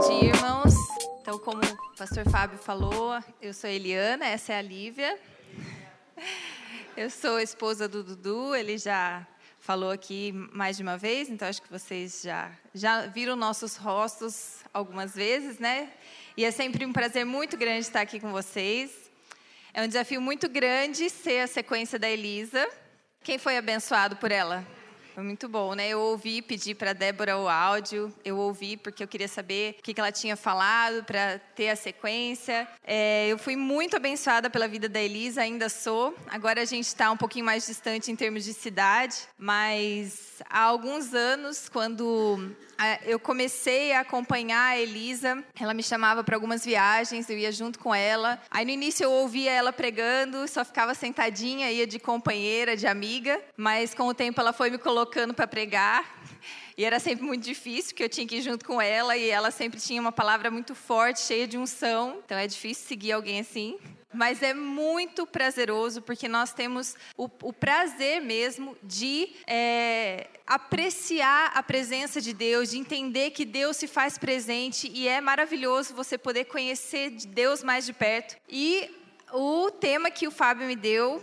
dia, irmãos. Então, como o pastor Fábio falou, eu sou a Eliana, essa é a Lívia. Eu sou a esposa do Dudu, ele já falou aqui mais de uma vez, então acho que vocês já, já viram nossos rostos algumas vezes, né? E é sempre um prazer muito grande estar aqui com vocês. É um desafio muito grande ser a sequência da Elisa. Quem foi abençoado por ela? Foi muito bom, né? Eu ouvi pedir para Débora o áudio, eu ouvi porque eu queria saber o que ela tinha falado para ter a sequência. É, eu fui muito abençoada pela vida da Elisa, ainda sou. Agora a gente está um pouquinho mais distante em termos de cidade, mas há alguns anos, quando eu comecei a acompanhar a Elisa. Ela me chamava para algumas viagens, eu ia junto com ela. Aí no início eu ouvia ela pregando, só ficava sentadinha, ia de companheira, de amiga. Mas com o tempo ela foi me colocando para pregar. E era sempre muito difícil, porque eu tinha que ir junto com ela e ela sempre tinha uma palavra muito forte, cheia de unção. Então é difícil seguir alguém assim. Mas é muito prazeroso, porque nós temos o, o prazer mesmo de é, apreciar a presença de Deus, de entender que Deus se faz presente e é maravilhoso você poder conhecer Deus mais de perto. E o tema que o Fábio me deu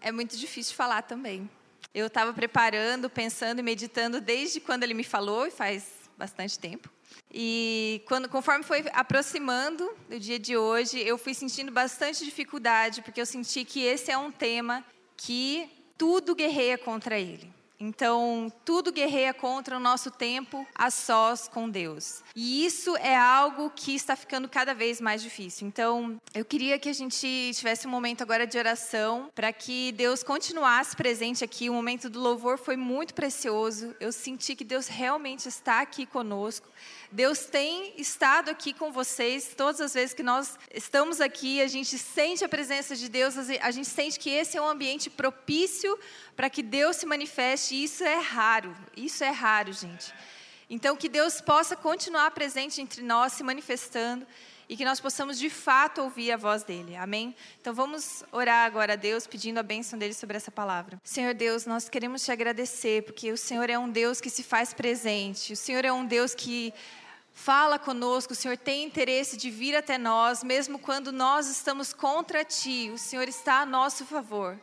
é muito difícil de falar também. Eu estava preparando, pensando e meditando desde quando ele me falou, e faz bastante tempo. E quando, conforme foi aproximando do dia de hoje, eu fui sentindo bastante dificuldade, porque eu senti que esse é um tema que tudo guerreia contra ele. Então, tudo guerreia contra o nosso tempo a sós com Deus. E isso é algo que está ficando cada vez mais difícil. Então, eu queria que a gente tivesse um momento agora de oração para que Deus continuasse presente aqui. O momento do louvor foi muito precioso. Eu senti que Deus realmente está aqui conosco. Deus tem estado aqui com vocês todas as vezes que nós estamos aqui, a gente sente a presença de Deus, a gente sente que esse é um ambiente propício para que Deus se manifeste, e isso é raro, isso é raro, gente. Então, que Deus possa continuar presente entre nós, se manifestando, e que nós possamos de fato ouvir a voz dele. Amém? Então vamos orar agora a Deus, pedindo a bênção dele sobre essa palavra. Senhor Deus, nós queremos te agradecer, porque o Senhor é um Deus que se faz presente, o Senhor é um Deus que fala conosco, o Senhor tem interesse de vir até nós, mesmo quando nós estamos contra ti, o Senhor está a nosso favor.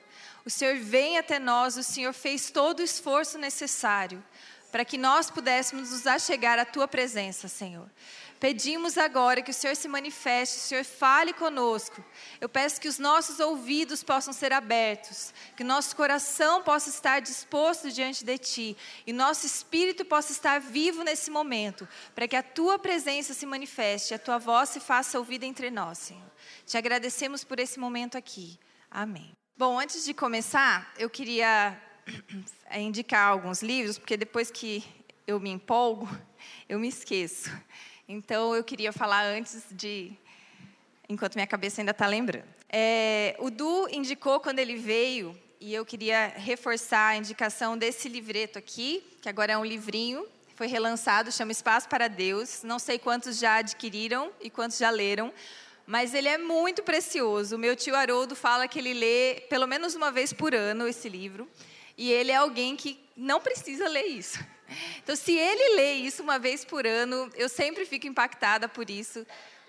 O Senhor vem até nós, o Senhor fez todo o esforço necessário para que nós pudéssemos nos achegar à tua presença, Senhor. Pedimos agora que o Senhor se manifeste, o Senhor fale conosco. Eu peço que os nossos ouvidos possam ser abertos, que nosso coração possa estar disposto diante de Ti e nosso espírito possa estar vivo nesse momento, para que a Tua presença se manifeste, a Tua voz se faça ouvida entre nós, Senhor. Te agradecemos por esse momento aqui. Amém. Bom, antes de começar, eu queria indicar alguns livros, porque depois que eu me empolgo, eu me esqueço. Então, eu queria falar antes de. enquanto minha cabeça ainda está lembrando. É, o Du indicou quando ele veio, e eu queria reforçar a indicação desse livreto aqui, que agora é um livrinho, foi relançado, chama Espaço para Deus. Não sei quantos já adquiriram e quantos já leram, mas ele é muito precioso. O meu tio Haroldo fala que ele lê pelo menos uma vez por ano esse livro, e ele é alguém que não precisa ler isso. Então, se ele lê isso uma vez por ano, eu sempre fico impactada por isso,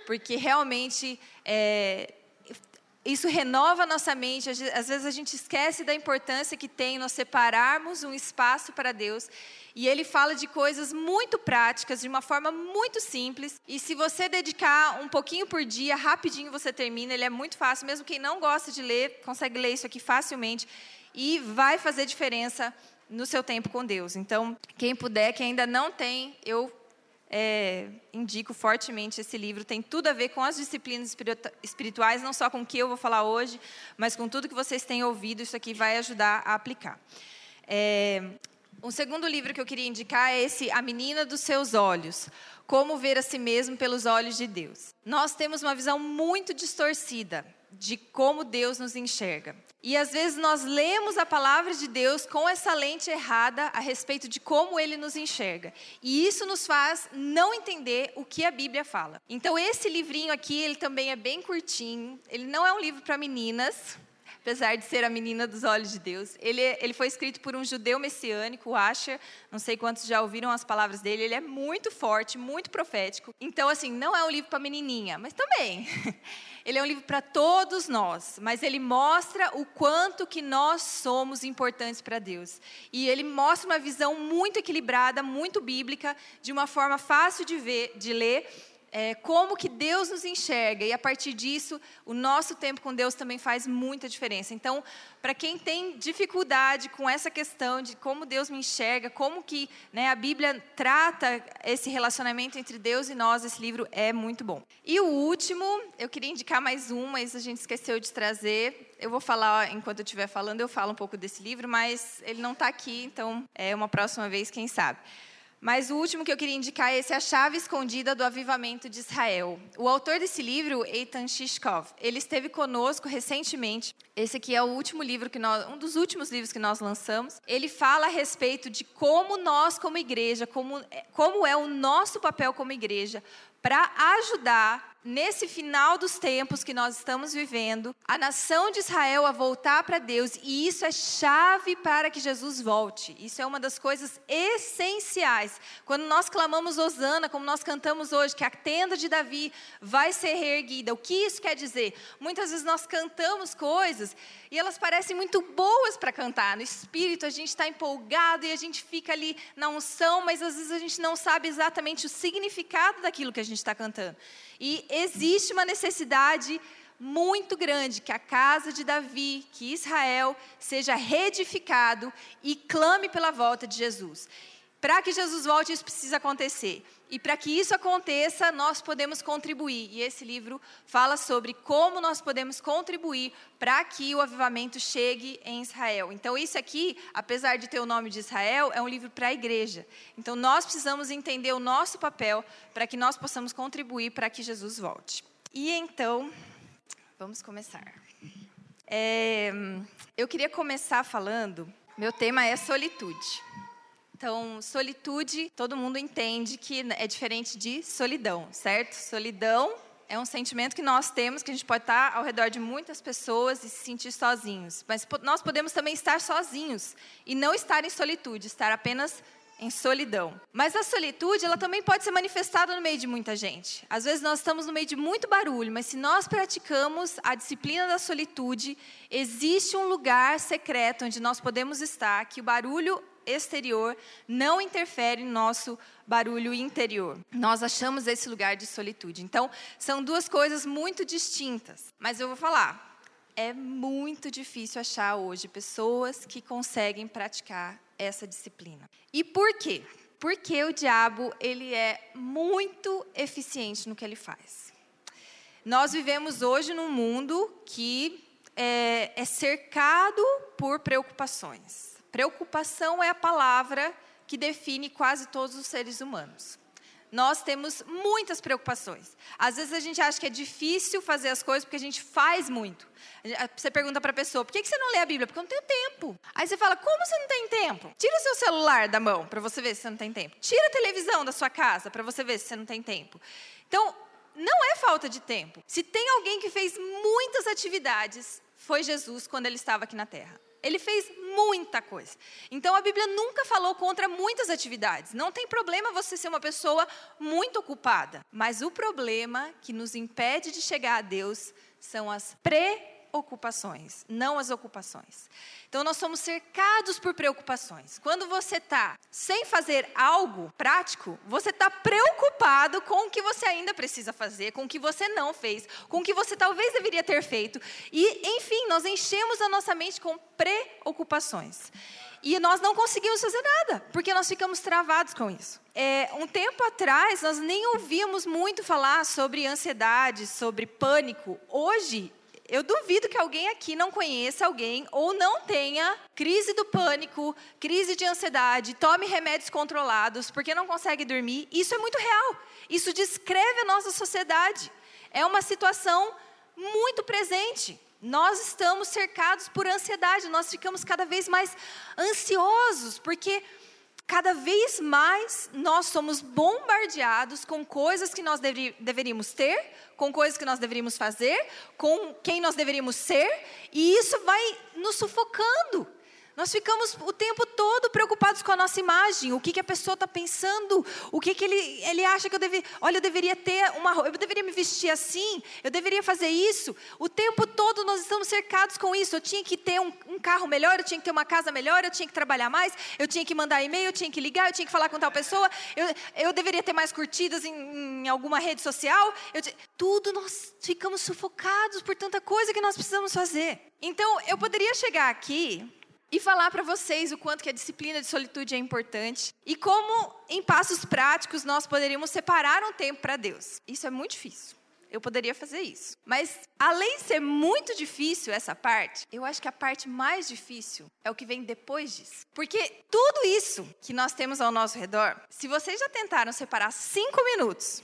porque realmente é, isso renova nossa mente. Às vezes a gente esquece da importância que tem nós separarmos um espaço para Deus. E ele fala de coisas muito práticas, de uma forma muito simples. E se você dedicar um pouquinho por dia, rapidinho você termina. Ele é muito fácil. Mesmo quem não gosta de ler, consegue ler isso aqui facilmente. E vai fazer diferença no seu tempo com Deus. Então, quem puder, quem ainda não tem, eu é, indico fortemente esse livro. Tem tudo a ver com as disciplinas espirituais, não só com o que eu vou falar hoje, mas com tudo que vocês têm ouvido. Isso aqui vai ajudar a aplicar. É, um segundo livro que eu queria indicar é esse A Menina dos Seus Olhos. Como ver a si mesmo pelos olhos de Deus. Nós temos uma visão muito distorcida de como Deus nos enxerga. E às vezes nós lemos a palavra de Deus com essa lente errada a respeito de como ele nos enxerga. E isso nos faz não entender o que a Bíblia fala. Então esse livrinho aqui, ele também é bem curtinho. Ele não é um livro para meninas, apesar de ser a menina dos olhos de Deus. Ele, ele foi escrito por um judeu messiânico, o Asher. Não sei quantos já ouviram as palavras dele. Ele é muito forte, muito profético. Então, assim, não é um livro para menininha, mas também. Ele é um livro para todos nós, mas ele mostra o quanto que nós somos importantes para Deus. E ele mostra uma visão muito equilibrada, muito bíblica, de uma forma fácil de ver, de ler é, como que Deus nos enxerga e a partir disso o nosso tempo com Deus também faz muita diferença. Então, para quem tem dificuldade com essa questão de como Deus me enxerga, como que né, a Bíblia trata esse relacionamento entre Deus e nós, esse livro é muito bom. E o último, eu queria indicar mais um, mas a gente esqueceu de trazer. Eu vou falar enquanto eu estiver falando, eu falo um pouco desse livro, mas ele não está aqui, então é uma próxima vez, quem sabe. Mas o último que eu queria indicar é esse A Chave Escondida do Avivamento de Israel. O autor desse livro, Eitan Shishkov, ele esteve conosco recentemente. Esse aqui é o último livro que nós, um dos últimos livros que nós lançamos. Ele fala a respeito de como nós como igreja, como, como é o nosso papel como igreja para ajudar nesse final dos tempos que nós estamos vivendo, a nação de Israel a voltar para Deus, e isso é chave para que Jesus volte. Isso é uma das coisas essenciais. Quando nós clamamos Osana, como nós cantamos hoje, que a tenda de Davi vai ser reerguida, o que isso quer dizer? Muitas vezes nós cantamos coisas e elas parecem muito boas para cantar. No espírito, a gente está empolgado e a gente fica ali na unção, mas às vezes a gente não sabe exatamente o significado daquilo que a gente está cantando. E existe uma necessidade muito grande que a casa de Davi, que Israel seja reedificado e clame pela volta de Jesus. Para que Jesus volte, isso precisa acontecer. E para que isso aconteça, nós podemos contribuir. E esse livro fala sobre como nós podemos contribuir para que o avivamento chegue em Israel. Então, isso aqui, apesar de ter o nome de Israel, é um livro para a igreja. Então, nós precisamos entender o nosso papel para que nós possamos contribuir para que Jesus volte. E então, vamos começar. É, eu queria começar falando, meu tema é solitude. Então, solitude, todo mundo entende que é diferente de solidão, certo? Solidão é um sentimento que nós temos, que a gente pode estar ao redor de muitas pessoas e se sentir sozinhos. Mas nós podemos também estar sozinhos e não estar em solitude, estar apenas em solidão. Mas a solitude, ela também pode ser manifestada no meio de muita gente. Às vezes nós estamos no meio de muito barulho, mas se nós praticamos a disciplina da solitude, existe um lugar secreto onde nós podemos estar, que o barulho exterior não interfere no nosso barulho interior. Nós achamos esse lugar de solitude. Então, são duas coisas muito distintas. Mas eu vou falar. É muito difícil achar hoje pessoas que conseguem praticar essa disciplina. E por quê? Porque o diabo ele é muito eficiente no que ele faz. Nós vivemos hoje num mundo que é, é cercado por preocupações. Preocupação é a palavra que define quase todos os seres humanos. Nós temos muitas preocupações. Às vezes a gente acha que é difícil fazer as coisas porque a gente faz muito. Você pergunta para a pessoa: por que você não lê a Bíblia? Porque eu não tenho tempo. Aí você fala: como você não tem tempo? Tira o seu celular da mão para você ver se você não tem tempo. Tira a televisão da sua casa para você ver se você não tem tempo. Então, não é falta de tempo. Se tem alguém que fez muitas atividades, foi Jesus quando ele estava aqui na terra. Ele fez muita coisa. Então a Bíblia nunca falou contra muitas atividades. Não tem problema você ser uma pessoa muito ocupada. Mas o problema que nos impede de chegar a Deus são as pre ocupações, não as ocupações. Então, nós somos cercados por preocupações. Quando você está sem fazer algo prático, você está preocupado com o que você ainda precisa fazer, com o que você não fez, com o que você talvez deveria ter feito. E, enfim, nós enchemos a nossa mente com preocupações. E nós não conseguimos fazer nada, porque nós ficamos travados com isso. É, um tempo atrás, nós nem ouvíamos muito falar sobre ansiedade, sobre pânico. Hoje, eu duvido que alguém aqui não conheça alguém ou não tenha crise do pânico, crise de ansiedade, tome remédios controlados porque não consegue dormir. Isso é muito real. Isso descreve a nossa sociedade. É uma situação muito presente. Nós estamos cercados por ansiedade, nós ficamos cada vez mais ansiosos, porque cada vez mais nós somos bombardeados com coisas que nós deveríamos ter, com coisas que nós deveríamos fazer, com quem nós deveríamos ser, e isso vai nos sufocando. Nós ficamos o tempo todo preocupados com a nossa imagem, o que, que a pessoa está pensando, o que, que ele, ele acha que eu deveria. Olha, eu deveria ter uma eu deveria me vestir assim, eu deveria fazer isso. O tempo todo nós estamos cercados com isso. Eu tinha que ter um, um carro melhor, eu tinha que ter uma casa melhor, eu tinha que trabalhar mais, eu tinha que mandar e-mail, eu tinha que ligar, eu tinha que falar com tal pessoa, eu, eu deveria ter mais curtidas em, em alguma rede social. Eu, tudo nós ficamos sufocados por tanta coisa que nós precisamos fazer. Então, eu poderia chegar aqui e falar para vocês o quanto que a disciplina de solitude é importante e como, em passos práticos, nós poderíamos separar um tempo para Deus. Isso é muito difícil. Eu poderia fazer isso. Mas, além de ser muito difícil essa parte, eu acho que a parte mais difícil é o que vem depois disso. Porque tudo isso que nós temos ao nosso redor, se vocês já tentaram separar cinco minutos,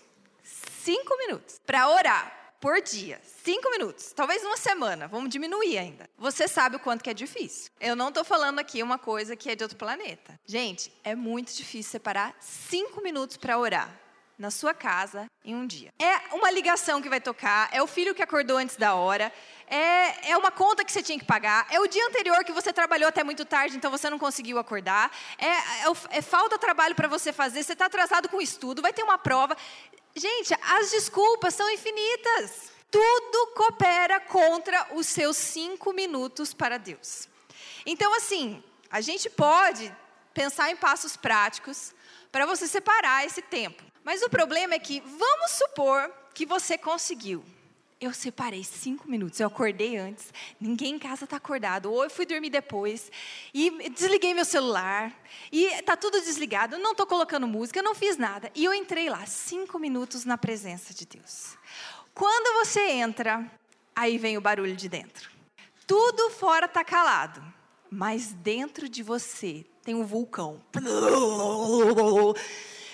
cinco minutos, para orar, por dia, cinco minutos, talvez uma semana, vamos diminuir ainda. Você sabe o quanto que é difícil. Eu não estou falando aqui uma coisa que é de outro planeta. Gente, é muito difícil separar cinco minutos para orar na sua casa em um dia. É uma ligação que vai tocar, é o filho que acordou antes da hora, é, é uma conta que você tinha que pagar, é o dia anterior que você trabalhou até muito tarde, então você não conseguiu acordar, é, é, é falta trabalho para você fazer, você está atrasado com o estudo, vai ter uma prova. Gente, as desculpas são infinitas. Tudo coopera contra os seus cinco minutos para Deus. Então, assim, a gente pode pensar em passos práticos para você separar esse tempo. Mas o problema é que, vamos supor que você conseguiu. Eu separei cinco minutos, eu acordei antes, ninguém em casa está acordado, ou eu fui dormir depois, e desliguei meu celular, e está tudo desligado, não estou colocando música, não fiz nada. E eu entrei lá, cinco minutos na presença de Deus. Quando você entra, aí vem o barulho de dentro. Tudo fora está calado, mas dentro de você tem um vulcão.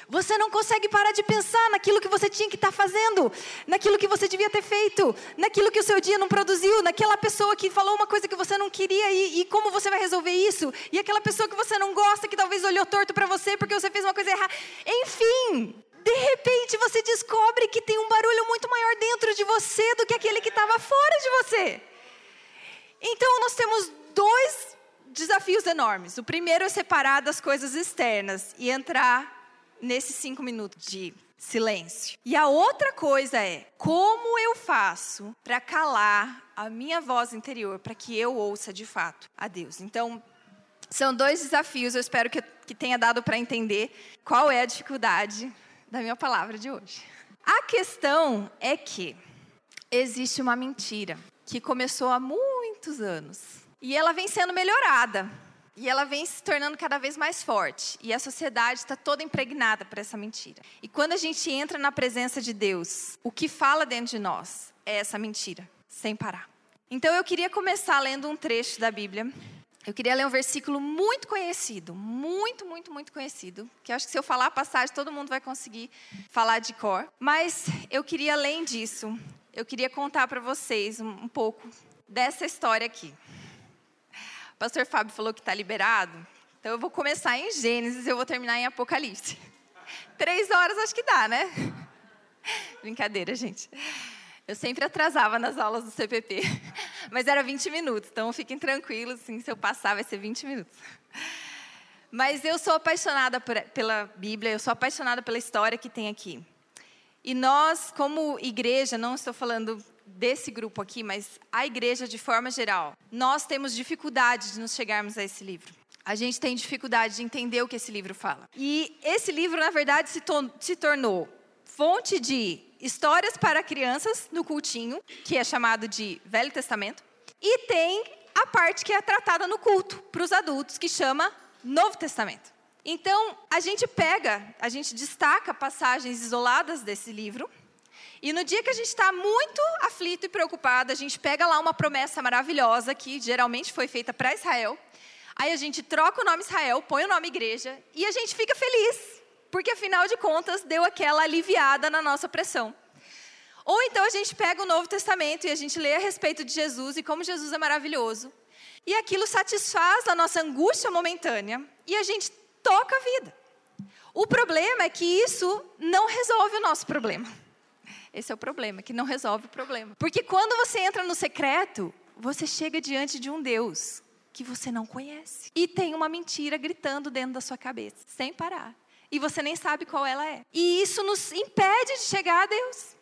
Você não consegue parar de pensar naquilo que você tinha que estar tá fazendo, naquilo que você devia ter feito, naquilo que o seu dia não produziu, naquela pessoa que falou uma coisa que você não queria e, e como você vai resolver isso, e aquela pessoa que você não gosta, que talvez olhou torto para você porque você fez uma coisa errada. Enfim, de repente você descobre que tem um barulho muito maior dentro de você do que aquele que estava fora de você. Então nós temos dois desafios enormes. O primeiro é separar das coisas externas e entrar nesses cinco minutos de silêncio. E a outra coisa é como eu faço para calar a minha voz interior, para que eu ouça de fato a Deus. Então, são dois desafios, eu espero que, que tenha dado para entender qual é a dificuldade da minha palavra de hoje. A questão é que existe uma mentira que começou há muitos anos e ela vem sendo melhorada. E ela vem se tornando cada vez mais forte. E a sociedade está toda impregnada por essa mentira. E quando a gente entra na presença de Deus, o que fala dentro de nós é essa mentira, sem parar. Então eu queria começar lendo um trecho da Bíblia. Eu queria ler um versículo muito conhecido, muito, muito, muito conhecido, que acho que se eu falar a passagem todo mundo vai conseguir falar de cor. Mas eu queria, além disso, eu queria contar para vocês um, um pouco dessa história aqui. O pastor Fábio falou que está liberado. Então eu vou começar em Gênesis e eu vou terminar em Apocalipse. Três horas acho que dá, né? Brincadeira, gente. Eu sempre atrasava nas aulas do CPP, mas era 20 minutos, então fiquem tranquilos, assim, se eu passar vai ser 20 minutos. Mas eu sou apaixonada por, pela Bíblia, eu sou apaixonada pela história que tem aqui. E nós, como igreja, não estou falando desse grupo aqui, mas a igreja de forma geral, nós temos dificuldade de nos chegarmos a esse livro. A gente tem dificuldade de entender o que esse livro fala. E esse livro, na verdade, se, to se tornou fonte de histórias para crianças no cultinho, que é chamado de Velho Testamento, e tem a parte que é tratada no culto para os adultos, que chama Novo Testamento. Então, a gente pega, a gente destaca passagens isoladas desse livro e no dia que a gente está muito aflito e preocupado, a gente pega lá uma promessa maravilhosa que geralmente foi feita para Israel. Aí a gente troca o nome Israel, põe o nome igreja e a gente fica feliz, porque afinal de contas deu aquela aliviada na nossa pressão. Ou então a gente pega o Novo Testamento e a gente lê a respeito de Jesus e como Jesus é maravilhoso. E aquilo satisfaz a nossa angústia momentânea e a gente toca a vida. O problema é que isso não resolve o nosso problema. Esse é o problema, que não resolve o problema. Porque quando você entra no secreto, você chega diante de um Deus que você não conhece. E tem uma mentira gritando dentro da sua cabeça, sem parar. E você nem sabe qual ela é. E isso nos impede de chegar a Deus.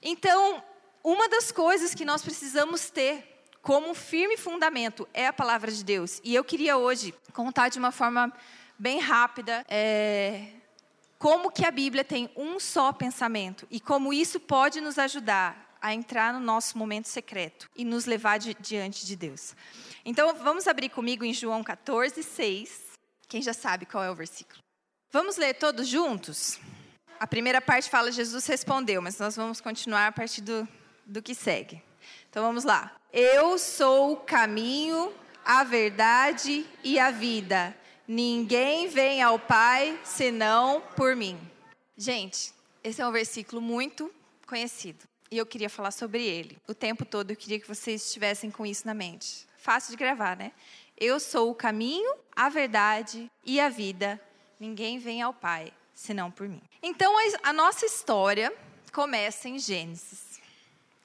Então, uma das coisas que nós precisamos ter como um firme fundamento é a palavra de Deus. E eu queria hoje contar de uma forma bem rápida é, como que a Bíblia tem um só pensamento e como isso pode nos ajudar a entrar no nosso momento secreto e nos levar de, diante de Deus. Então, vamos abrir comigo em João 14, 6. Quem já sabe qual é o versículo? Vamos ler todos juntos? A primeira parte fala Jesus respondeu, mas nós vamos continuar a partir do, do que segue. Então vamos lá. Eu sou o caminho, a verdade e a vida. Ninguém vem ao Pai senão por mim. Gente, esse é um versículo muito conhecido. E eu queria falar sobre ele. O tempo todo eu queria que vocês estivessem com isso na mente. Fácil de gravar, né? Eu sou o caminho, a verdade e a vida. Ninguém vem ao Pai senão por mim. Então a nossa história começa em Gênesis,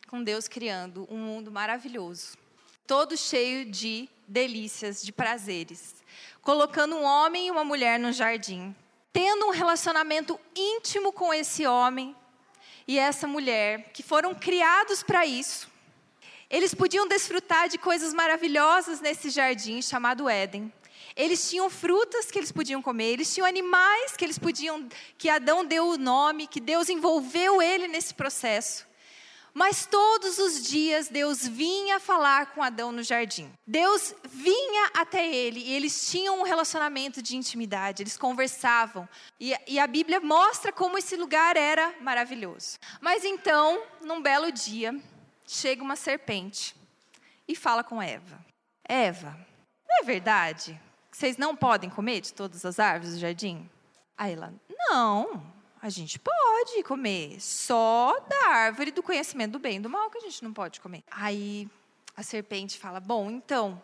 com Deus criando um mundo maravilhoso, todo cheio de delícias, de prazeres colocando um homem e uma mulher no jardim, tendo um relacionamento íntimo com esse homem e essa mulher, que foram criados para isso. Eles podiam desfrutar de coisas maravilhosas nesse jardim chamado Éden. Eles tinham frutas que eles podiam comer, eles tinham animais que eles podiam, que Adão deu o nome, que Deus envolveu ele nesse processo. Mas todos os dias Deus vinha falar com Adão no jardim. Deus vinha até ele e eles tinham um relacionamento de intimidade, eles conversavam. E, e a Bíblia mostra como esse lugar era maravilhoso. Mas então, num belo dia, chega uma serpente e fala com Eva: Eva, não é verdade que vocês não podem comer de todas as árvores do jardim? Aí ela: Não, a gente pode comer, só da árvore do conhecimento do bem e do mal que a gente não pode comer. Aí a serpente fala: Bom, então,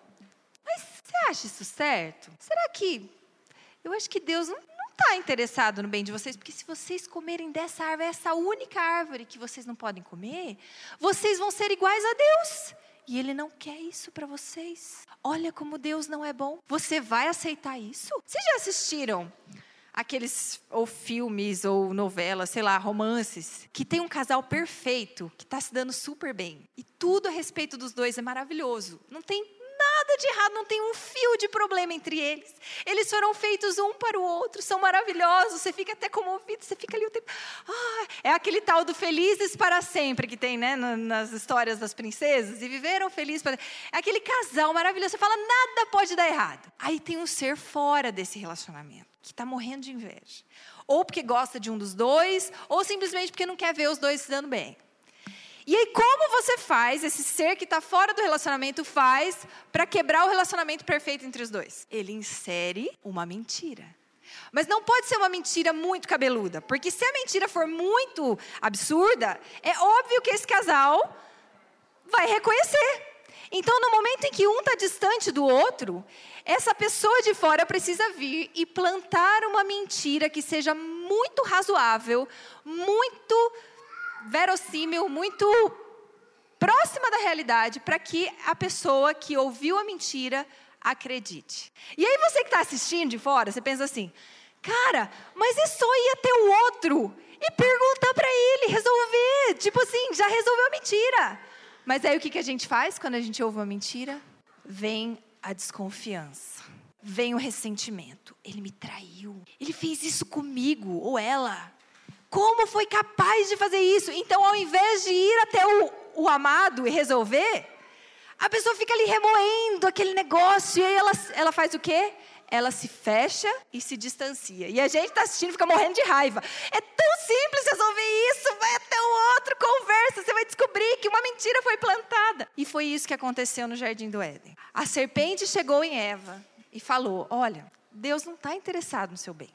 mas você acha isso certo? Será que. Eu acho que Deus não está interessado no bem de vocês, porque se vocês comerem dessa árvore, essa única árvore que vocês não podem comer, vocês vão ser iguais a Deus. E Ele não quer isso para vocês. Olha como Deus não é bom. Você vai aceitar isso? Vocês já assistiram aqueles ou filmes ou novelas, sei lá, romances, que tem um casal perfeito, que está se dando super bem. E tudo a respeito dos dois é maravilhoso. Não tem nada de errado, não tem um fio de problema entre eles. Eles foram feitos um para o outro, são maravilhosos, você fica até comovido, você fica ali o tempo. Ah, é aquele tal do felizes para sempre que tem, né, nas histórias das princesas, e viveram felizes para É aquele casal maravilhoso, você fala, nada pode dar errado. Aí tem um ser fora desse relacionamento que está morrendo de inveja. Ou porque gosta de um dos dois, ou simplesmente porque não quer ver os dois se dando bem. E aí, como você faz, esse ser que está fora do relacionamento faz para quebrar o relacionamento perfeito entre os dois? Ele insere uma mentira. Mas não pode ser uma mentira muito cabeluda, porque se a mentira for muito absurda, é óbvio que esse casal vai reconhecer. Então, no momento em que um está distante do outro, essa pessoa de fora precisa vir e plantar uma mentira que seja muito razoável, muito verossímil, muito próxima da realidade, para que a pessoa que ouviu a mentira acredite. E aí você que está assistindo de fora, você pensa assim, cara, mas é só ir até o outro e perguntar para ele, resolver. Tipo assim, já resolveu a mentira. Mas aí o que, que a gente faz quando a gente ouve uma mentira? Vem a desconfiança, vem o ressentimento. Ele me traiu, ele fez isso comigo, ou ela. Como foi capaz de fazer isso? Então, ao invés de ir até o, o amado e resolver, a pessoa fica ali remoendo aquele negócio, e aí ela, ela faz o quê? Ela se fecha e se distancia. E a gente está assistindo e fica morrendo de raiva. É tão simples resolver isso. Vai até o outro, conversa. Você vai descobrir que uma mentira foi plantada. E foi isso que aconteceu no jardim do Éden. A serpente chegou em Eva e falou: Olha, Deus não está interessado no seu bem.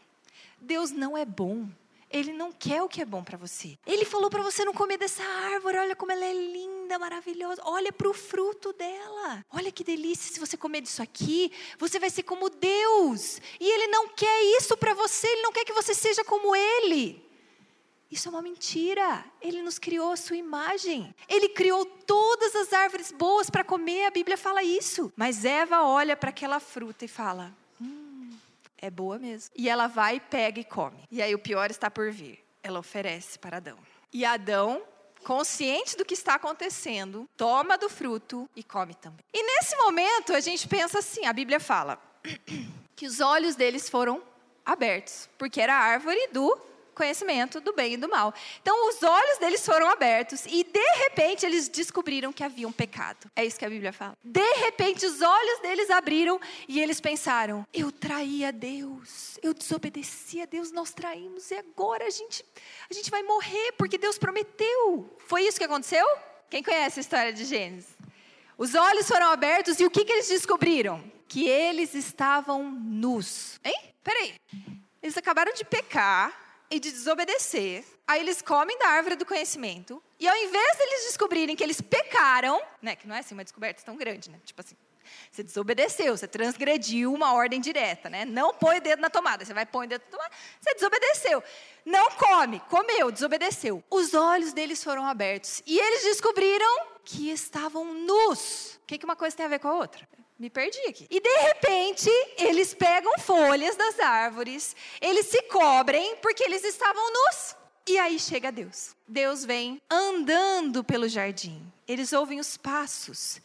Deus não é bom. Ele não quer o que é bom para você. Ele falou para você não comer dessa árvore. Olha como ela é linda maravilhosa. Olha para o fruto dela. Olha que delícia. Se você comer disso aqui, você vai ser como Deus. E Ele não quer isso para você. Ele não quer que você seja como Ele. Isso é uma mentira. Ele nos criou a sua imagem. Ele criou todas as árvores boas para comer. A Bíblia fala isso. Mas Eva olha para aquela fruta e fala: é boa mesmo. E ela vai, pega e come. E aí o pior está por vir. Ela oferece para Adão. E Adão consciente do que está acontecendo, toma do fruto e come também. E nesse momento a gente pensa assim: a Bíblia fala que os olhos deles foram abertos, porque era a árvore do conhecimento do bem e do mal. Então, os olhos deles foram abertos e, de repente, eles descobriram que havia um pecado. É isso que a Bíblia fala. De repente, os olhos deles abriram e eles pensaram: eu traí a Deus, eu desobedeci a Deus, nós traímos e agora a gente, a gente vai morrer porque Deus prometeu. Foi isso que aconteceu? Quem conhece a história de Gênesis? Os olhos foram abertos e o que, que eles descobriram? Que eles estavam nus. Hein? Peraí. Eles acabaram de pecar, e de desobedecer. Aí eles comem da árvore do conhecimento. E ao invés deles descobrirem que eles pecaram, né, que não é assim uma descoberta tão grande, né? Tipo assim, você desobedeceu, você transgrediu uma ordem direta, né? Não põe o dedo na tomada, você vai pôr o dedo na tomada, você desobedeceu. Não come, comeu, desobedeceu. Os olhos deles foram abertos e eles descobriram que estavam nus. O que, que uma coisa tem a ver com a outra? Me perdi aqui. E de repente, eles pegam folhas das árvores, eles se cobrem porque eles estavam nus. E aí chega Deus. Deus vem andando pelo jardim. Eles ouvem os passos.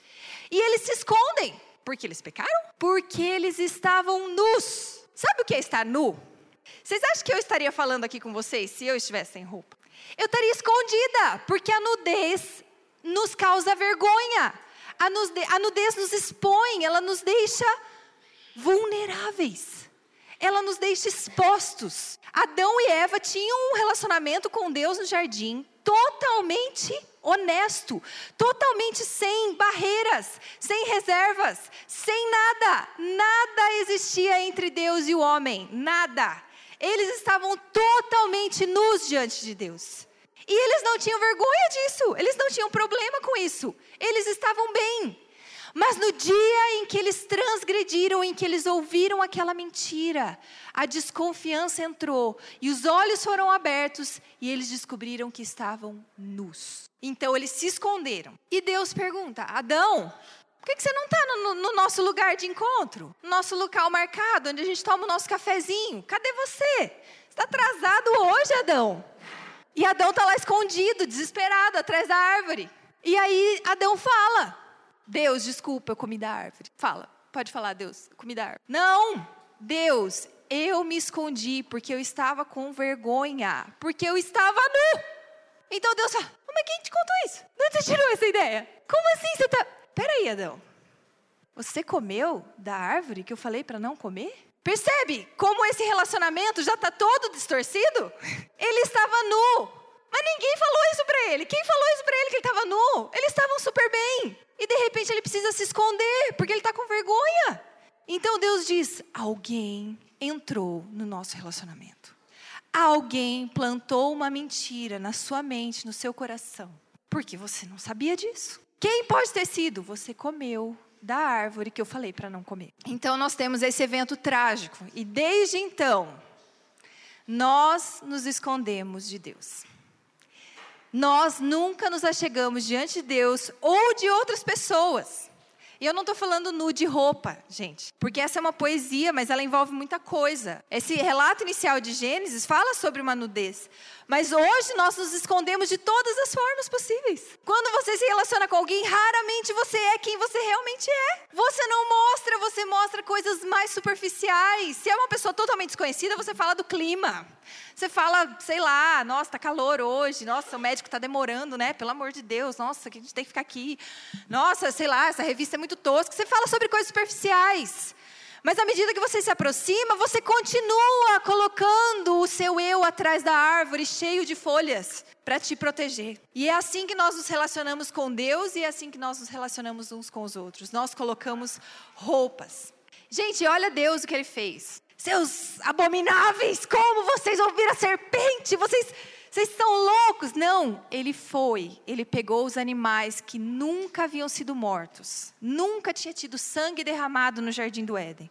E eles se escondem. Porque eles pecaram? Porque eles estavam nus. Sabe o que é estar nu? Vocês acham que eu estaria falando aqui com vocês se eu estivesse sem roupa? Eu estaria escondida, porque a nudez nos causa vergonha. A nudez nos expõe, ela nos deixa vulneráveis. Ela nos deixa expostos. Adão e Eva tinham um relacionamento com Deus no jardim totalmente honesto, totalmente sem barreiras, sem reservas, sem nada. Nada existia entre Deus e o homem, nada. Eles estavam totalmente nus diante de Deus. E eles não tinham vergonha disso, eles não tinham problema com isso, eles estavam bem. Mas no dia em que eles transgrediram, em que eles ouviram aquela mentira, a desconfiança entrou e os olhos foram abertos e eles descobriram que estavam nus. Então eles se esconderam. E Deus pergunta: Adão, por que, você não está no, no, nosso lugar de encontro? No nosso local marcado, onde a gente toma o nosso cafezinho? Cadê você? Está atrasado hoje, Adão? E Adão está lá escondido, desesperado, atrás da árvore. E aí Adão fala: Deus, desculpa, eu comi da árvore. Fala, pode falar, Deus, eu comi da árvore. Não, Deus, eu me escondi porque eu estava com vergonha, porque eu estava nu. Então Deus fala: Mas quem te contou isso? Onde você tirou essa ideia? Como assim você está. Peraí, Adão. Você comeu da árvore que eu falei para não comer? Percebe como esse relacionamento já está todo distorcido? Ele estava nu, mas ninguém falou isso para ele. Quem falou isso para ele que ele estava nu? Eles estavam super bem. E de repente ele precisa se esconder porque ele está com vergonha. Então Deus diz: alguém entrou no nosso relacionamento. Alguém plantou uma mentira na sua mente, no seu coração. Porque você não sabia disso. Quem pode ter sido? Você comeu da árvore que eu falei para não comer. Então nós temos esse evento trágico e desde então nós nos escondemos de Deus. Nós nunca nos achegamos diante de Deus ou de outras pessoas. E eu não estou falando nu de roupa, gente, porque essa é uma poesia, mas ela envolve muita coisa. Esse relato inicial de Gênesis fala sobre uma nudez, mas hoje nós nos escondemos de todas as formas possíveis. Quando você se relaciona com alguém, raramente você é quem você realmente é. Você não mostra, você mostra coisas mais superficiais. Se é uma pessoa totalmente desconhecida, você fala do clima. Você fala, sei lá, nossa, tá calor hoje, nossa, o médico tá demorando, né? Pelo amor de Deus, nossa, que a gente tem que ficar aqui. Nossa, sei lá, essa revista é muito tosca. Você fala sobre coisas superficiais. Mas à medida que você se aproxima, você continua colocando o seu eu atrás da árvore, cheio de folhas, para te proteger. E é assim que nós nos relacionamos com Deus e é assim que nós nos relacionamos uns com os outros. Nós colocamos roupas. Gente, olha Deus o que ele fez. Seus abomináveis, como vocês ouviram a serpente? Vocês Vocês estão loucos? Não, ele foi. Ele pegou os animais que nunca haviam sido mortos, nunca tinha tido sangue derramado no jardim do Éden.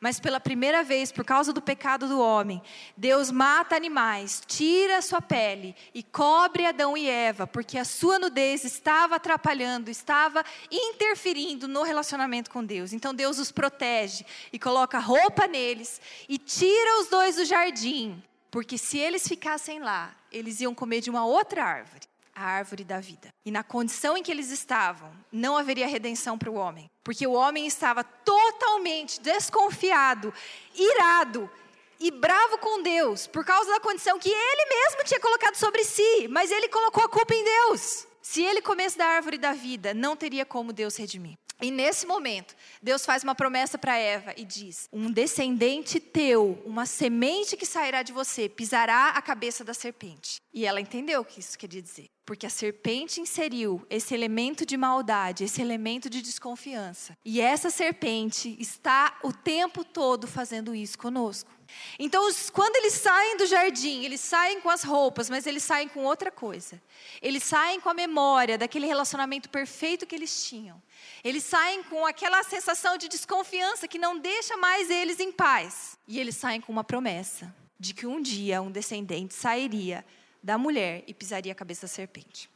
Mas pela primeira vez, por causa do pecado do homem, Deus mata animais, tira a sua pele e cobre Adão e Eva, porque a sua nudez estava atrapalhando, estava interferindo no relacionamento com Deus. Então Deus os protege e coloca roupa neles e tira os dois do jardim, porque se eles ficassem lá, eles iam comer de uma outra árvore a árvore da vida. E na condição em que eles estavam, não haveria redenção para o homem, porque o homem estava totalmente desconfiado, irado e bravo com Deus, por causa da condição que ele mesmo tinha colocado sobre si, mas ele colocou a culpa em Deus. Se ele comesse da árvore da vida, não teria como Deus redimir. E nesse momento, Deus faz uma promessa para Eva e diz: Um descendente teu, uma semente que sairá de você, pisará a cabeça da serpente. E ela entendeu o que isso queria dizer. Porque a serpente inseriu esse elemento de maldade, esse elemento de desconfiança. E essa serpente está o tempo todo fazendo isso conosco. Então, quando eles saem do jardim, eles saem com as roupas, mas eles saem com outra coisa. Eles saem com a memória daquele relacionamento perfeito que eles tinham. Eles saem com aquela sensação de desconfiança que não deixa mais eles em paz. E eles saem com uma promessa de que um dia um descendente sairia da mulher e pisaria a cabeça da serpente.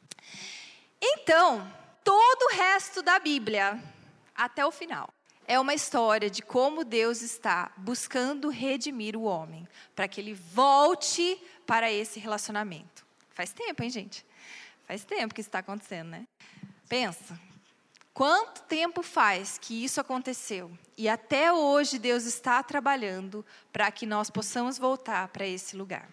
Então, todo o resto da Bíblia, até o final, é uma história de como Deus está buscando redimir o homem, para que ele volte para esse relacionamento. Faz tempo, hein, gente? Faz tempo que isso está acontecendo, né? Pensa, Quanto tempo faz que isso aconteceu? E até hoje Deus está trabalhando para que nós possamos voltar para esse lugar.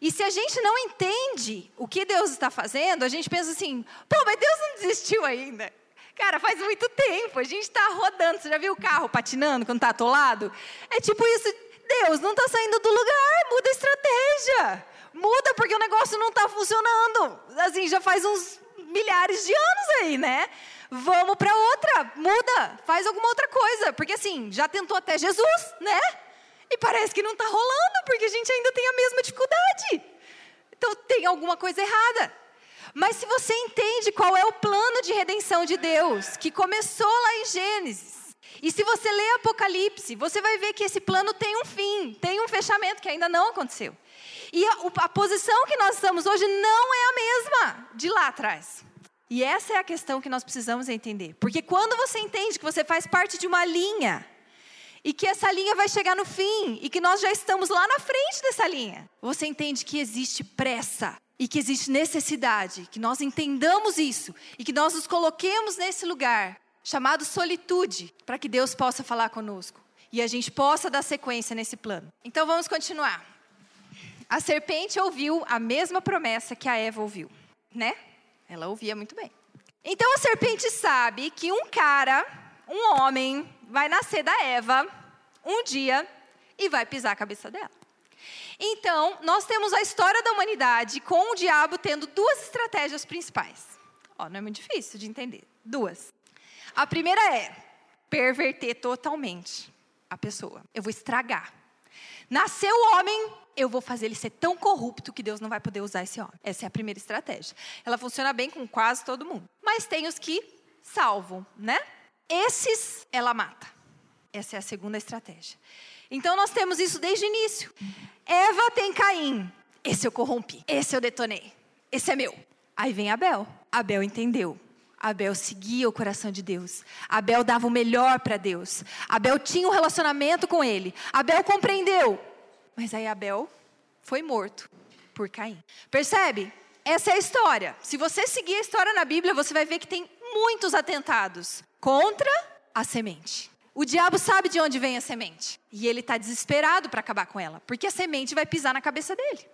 E se a gente não entende o que Deus está fazendo, a gente pensa assim: pô, mas Deus não desistiu ainda. Cara, faz muito tempo, a gente está rodando. Você já viu o carro patinando quando está atolado? É tipo isso: Deus não está saindo do lugar, muda a estratégia. Muda porque o negócio não está funcionando. Assim, já faz uns milhares de anos aí, né? vamos para outra, muda, faz alguma outra coisa, porque assim, já tentou até Jesus, né? E parece que não está rolando, porque a gente ainda tem a mesma dificuldade. Então tem alguma coisa errada. Mas se você entende qual é o plano de redenção de Deus, que começou lá em Gênesis, e se você lê Apocalipse, você vai ver que esse plano tem um fim, tem um fechamento que ainda não aconteceu. E a, a posição que nós estamos hoje não é a mesma de lá atrás. E essa é a questão que nós precisamos entender. Porque quando você entende que você faz parte de uma linha, e que essa linha vai chegar no fim, e que nós já estamos lá na frente dessa linha, você entende que existe pressa, e que existe necessidade, que nós entendamos isso, e que nós nos coloquemos nesse lugar, chamado solitude, para que Deus possa falar conosco, e a gente possa dar sequência nesse plano. Então vamos continuar. A serpente ouviu a mesma promessa que a Eva ouviu, né? Ela ouvia muito bem. Então a serpente sabe que um cara, um homem, vai nascer da Eva um dia e vai pisar a cabeça dela. Então, nós temos a história da humanidade com o diabo tendo duas estratégias principais. Ó, não é muito difícil de entender. Duas. A primeira é perverter totalmente a pessoa. Eu vou estragar. Nasceu o homem, eu vou fazer ele ser tão corrupto que Deus não vai poder usar esse homem. Essa é a primeira estratégia. Ela funciona bem com quase todo mundo. Mas tem os que salvam, né? Esses ela mata. Essa é a segunda estratégia. Então nós temos isso desde o início. Eva tem Caim. Esse eu corrompi. Esse eu detonei. Esse é meu. Aí vem Abel. Abel entendeu. Abel seguia o coração de Deus. Abel dava o melhor para Deus. Abel tinha um relacionamento com ele. Abel compreendeu. Mas aí Abel foi morto por Caim. Percebe? Essa é a história. Se você seguir a história na Bíblia, você vai ver que tem muitos atentados contra a semente. O diabo sabe de onde vem a semente. E ele está desesperado para acabar com ela, porque a semente vai pisar na cabeça dele.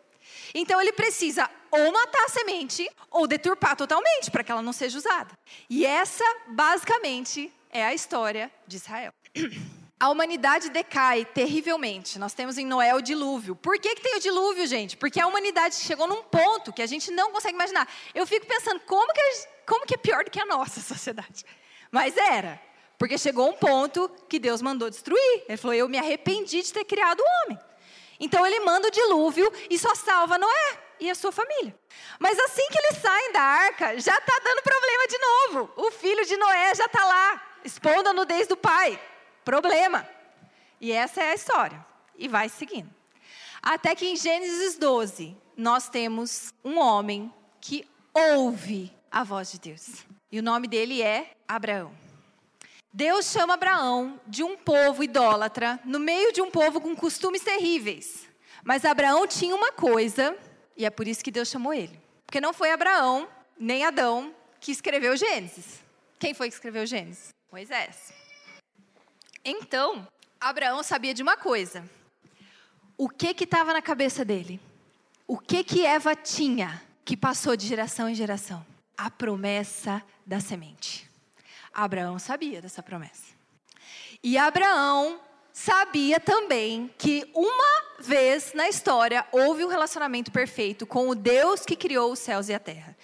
Então ele precisa ou matar a semente ou deturpar totalmente para que ela não seja usada. E essa, basicamente, é a história de Israel. A humanidade decai terrivelmente. Nós temos em Noé o dilúvio. Por que, que tem o dilúvio, gente? Porque a humanidade chegou num ponto que a gente não consegue imaginar. Eu fico pensando, como que, como que é pior do que a nossa sociedade? Mas era. Porque chegou um ponto que Deus mandou destruir. Ele falou: Eu me arrependi de ter criado o homem. Então ele manda o dilúvio e só salva Noé. e a sua família. Mas assim que eles saem da arca, já está dando problema de novo. O filho de Noé já está lá, expondo a nudez do pai. Problema. E essa é a história. E vai seguindo. Até que em Gênesis 12, nós temos um homem que ouve a voz de Deus. E o nome dele é Abraão. Deus chama Abraão de um povo idólatra, no meio de um povo com costumes terríveis. Mas Abraão tinha uma coisa, e é por isso que Deus chamou ele. Porque não foi Abraão, nem Adão, que escreveu Gênesis. Quem foi que escreveu Gênesis? Moisés. Então, Abraão sabia de uma coisa. O que que estava na cabeça dele? O que que Eva tinha que passou de geração em geração? A promessa da semente. Abraão sabia dessa promessa. E Abraão sabia também que uma vez na história houve um relacionamento perfeito com o Deus que criou os céus e a terra.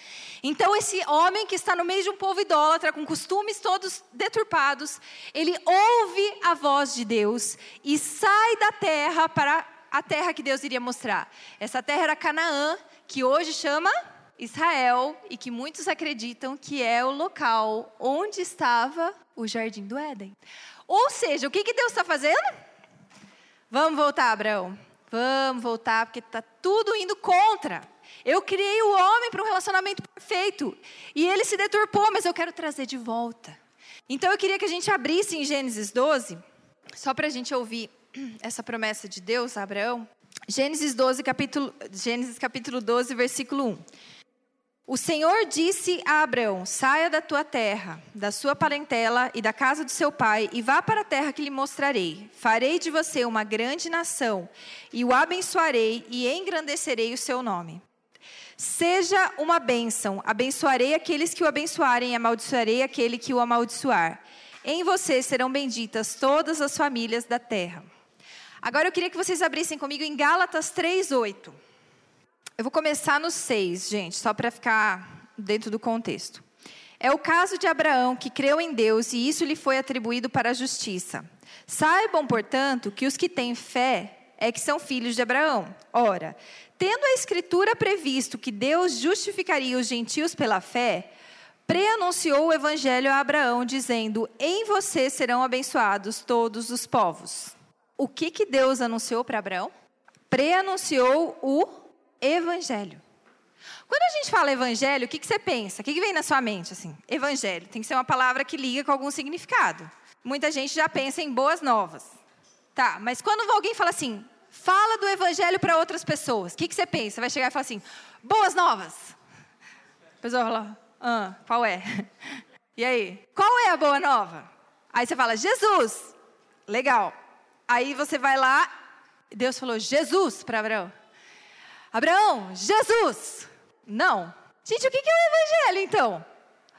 Então, esse homem que está no meio de um povo idólatra, com costumes todos deturpados, ele ouve a voz de Deus e sai da terra para a terra que Deus iria mostrar. Essa terra era Canaã, que hoje chama Israel e que muitos acreditam que é o local onde estava o jardim do Éden. Ou seja, o que, que Deus está fazendo? Vamos voltar, Abraão. Vamos voltar, porque está tudo indo contra. Eu criei o homem para um relacionamento perfeito. E ele se deturpou, mas eu quero trazer de volta. Então eu queria que a gente abrisse em Gênesis 12, só para a gente ouvir essa promessa de Deus a Abraão. Gênesis 12, capítulo, Gênesis capítulo 12, versículo 1. O Senhor disse a Abraão: Saia da tua terra, da sua parentela e da casa do seu pai, e vá para a terra que lhe mostrarei. Farei de você uma grande nação, e o abençoarei e engrandecerei o seu nome. Seja uma bênção, abençoarei aqueles que o abençoarem, e amaldiçoarei aquele que o amaldiçoar. Em você serão benditas todas as famílias da terra. Agora eu queria que vocês abrissem comigo em Gálatas 3:8. Eu vou começar no 6, gente, só para ficar dentro do contexto. É o caso de Abraão, que creu em Deus e isso lhe foi atribuído para a justiça. Saibam, portanto, que os que têm fé é que são filhos de Abraão. Ora, tendo a Escritura previsto que Deus justificaria os gentios pela fé, preanunciou o Evangelho a Abraão, dizendo: Em você serão abençoados todos os povos. O que, que Deus anunciou para Abraão? Preanunciou o evangelho. Quando a gente fala evangelho, o que, que você pensa? O que, que vem na sua mente? Assim, evangelho tem que ser uma palavra que liga com algum significado. Muita gente já pensa em boas novas. Tá, mas quando alguém fala assim, fala do evangelho para outras pessoas, o que, que você pensa? Vai chegar e falar assim, boas novas. A pessoa fala, ah, qual é? E aí, qual é a boa nova? Aí você fala, Jesus. Legal. Aí você vai lá, Deus falou, Jesus para Abraão. Abraão, Jesus. Não. Gente, o que é o evangelho então?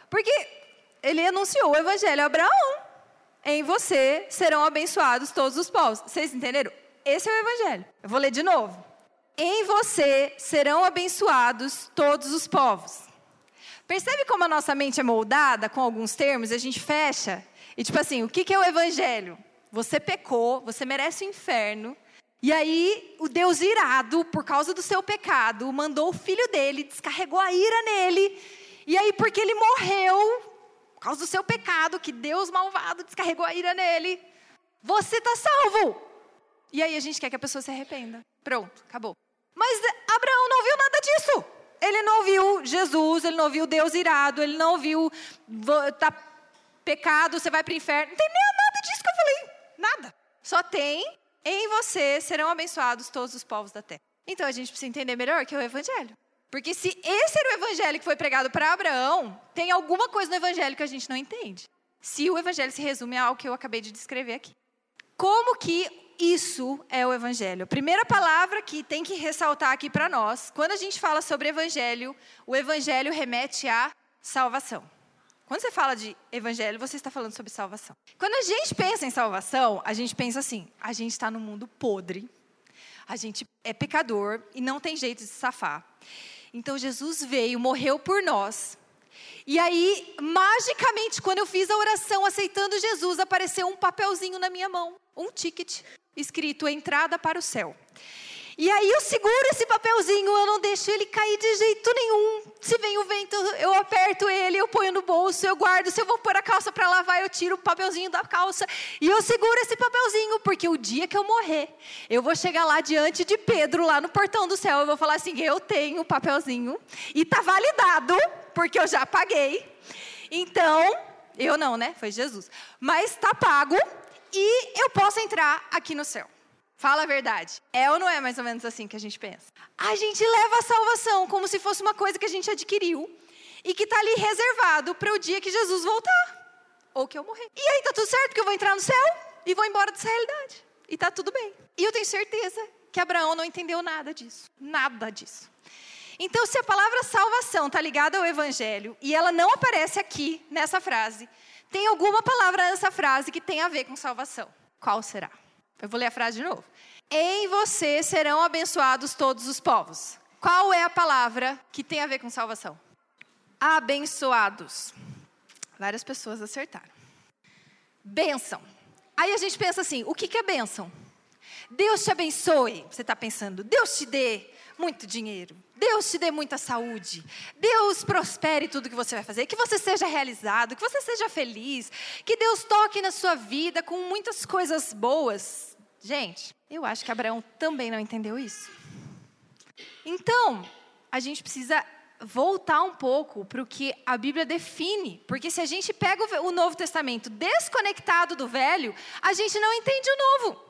Porque ele anunciou o evangelho a Abraão. Em você serão abençoados todos os povos. Vocês entenderam? Esse é o evangelho. Eu vou ler de novo. Em você serão abençoados todos os povos. Percebe como a nossa mente é moldada com alguns termos? A gente fecha. E tipo assim, o que é o evangelho? Você pecou, você merece o inferno. E aí, o Deus irado, por causa do seu pecado, mandou o filho dele, descarregou a ira nele. E aí, porque ele morreu, por causa do seu pecado, que Deus malvado descarregou a ira nele, você está salvo. E aí, a gente quer que a pessoa se arrependa. Pronto, acabou. Mas Abraão não viu nada disso. Ele não viu Jesus, ele não viu Deus irado, ele não viu tá pecado, você vai para o inferno. Não tem nem nada disso que eu falei. Nada. Só tem em você serão abençoados todos os povos da terra. Então a gente precisa entender melhor que é o evangelho. Porque se esse era o evangelho que foi pregado para Abraão, tem alguma coisa no evangelho que a gente não entende. Se o evangelho se resume ao que eu acabei de descrever aqui. Como que isso é o evangelho? A primeira palavra que tem que ressaltar aqui para nós, quando a gente fala sobre evangelho, o evangelho remete à salvação. Quando você fala de evangelho, você está falando sobre salvação. Quando a gente pensa em salvação, a gente pensa assim: a gente está no mundo podre, a gente é pecador e não tem jeito de se safar. Então Jesus veio, morreu por nós. E aí, magicamente, quando eu fiz a oração aceitando Jesus, apareceu um papelzinho na minha mão, um ticket escrito entrada para o céu. E aí eu seguro esse papelzinho, eu não deixo ele cair de jeito nenhum. Se vem o vento, eu aperto ele, eu ponho no bolso, eu guardo. Se eu vou pôr a calça para lavar, eu tiro o papelzinho da calça e eu seguro esse papelzinho, porque o dia que eu morrer, eu vou chegar lá diante de Pedro, lá no portão do céu, eu vou falar assim: eu tenho o papelzinho e tá validado, porque eu já paguei. Então, eu não, né? Foi Jesus. Mas está pago e eu posso entrar aqui no céu. Fala a verdade. É ou não é mais ou menos assim que a gente pensa? A gente leva a salvação como se fosse uma coisa que a gente adquiriu e que está ali reservado para o dia que Jesus voltar ou que eu morrer. E aí tá tudo certo, porque eu vou entrar no céu e vou embora dessa realidade. E tá tudo bem. E eu tenho certeza que Abraão não entendeu nada disso. Nada disso. Então, se a palavra salvação está ligada ao evangelho e ela não aparece aqui nessa frase, tem alguma palavra nessa frase que tem a ver com salvação. Qual será? Eu vou ler a frase de novo. Em você serão abençoados todos os povos. Qual é a palavra que tem a ver com salvação? Abençoados. Várias pessoas acertaram. Bênção. Aí a gente pensa assim: o que é bênção? Deus te abençoe. Você está pensando, Deus te dê muito dinheiro. Deus te dê muita saúde. Deus prospere tudo que você vai fazer. Que você seja realizado, que você seja feliz. Que Deus toque na sua vida com muitas coisas boas. Gente, eu acho que Abraão também não entendeu isso. Então, a gente precisa voltar um pouco para o que a Bíblia define, porque se a gente pega o Novo Testamento desconectado do Velho, a gente não entende o Novo.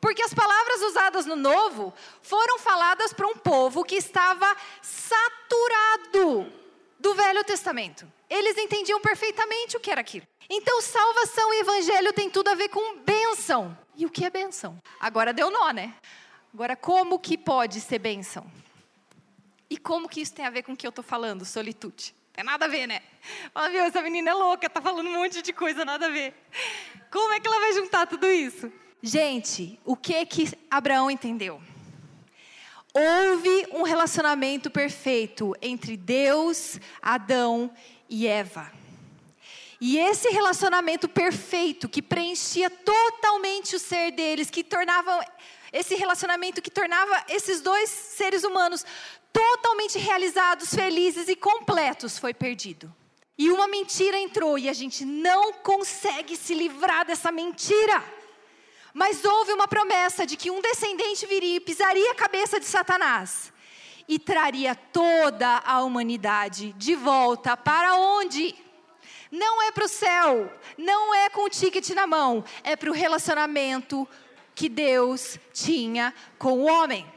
Porque as palavras usadas no Novo foram faladas para um povo que estava saturado do Velho Testamento. Eles entendiam perfeitamente o que era aquilo. Então, salvação e evangelho tem tudo a ver com bênção. E o que é bênção? Agora deu nó, né? Agora, como que pode ser bênção? E como que isso tem a ver com o que eu estou falando, solitude? Tem nada a ver, né? Fala, viu, essa menina é louca, tá falando um monte de coisa, nada a ver. Como é que ela vai juntar tudo isso? Gente, o que que Abraão entendeu? Houve um relacionamento perfeito entre Deus, Adão e Eva. E esse relacionamento perfeito, que preenchia totalmente o ser deles, que tornava esse relacionamento que tornava esses dois seres humanos totalmente realizados, felizes e completos, foi perdido. E uma mentira entrou e a gente não consegue se livrar dessa mentira. Mas houve uma promessa de que um descendente viria e pisaria a cabeça de Satanás e traria toda a humanidade de volta para onde? Não é para o céu, não é com o ticket na mão, é para o relacionamento que Deus tinha com o homem.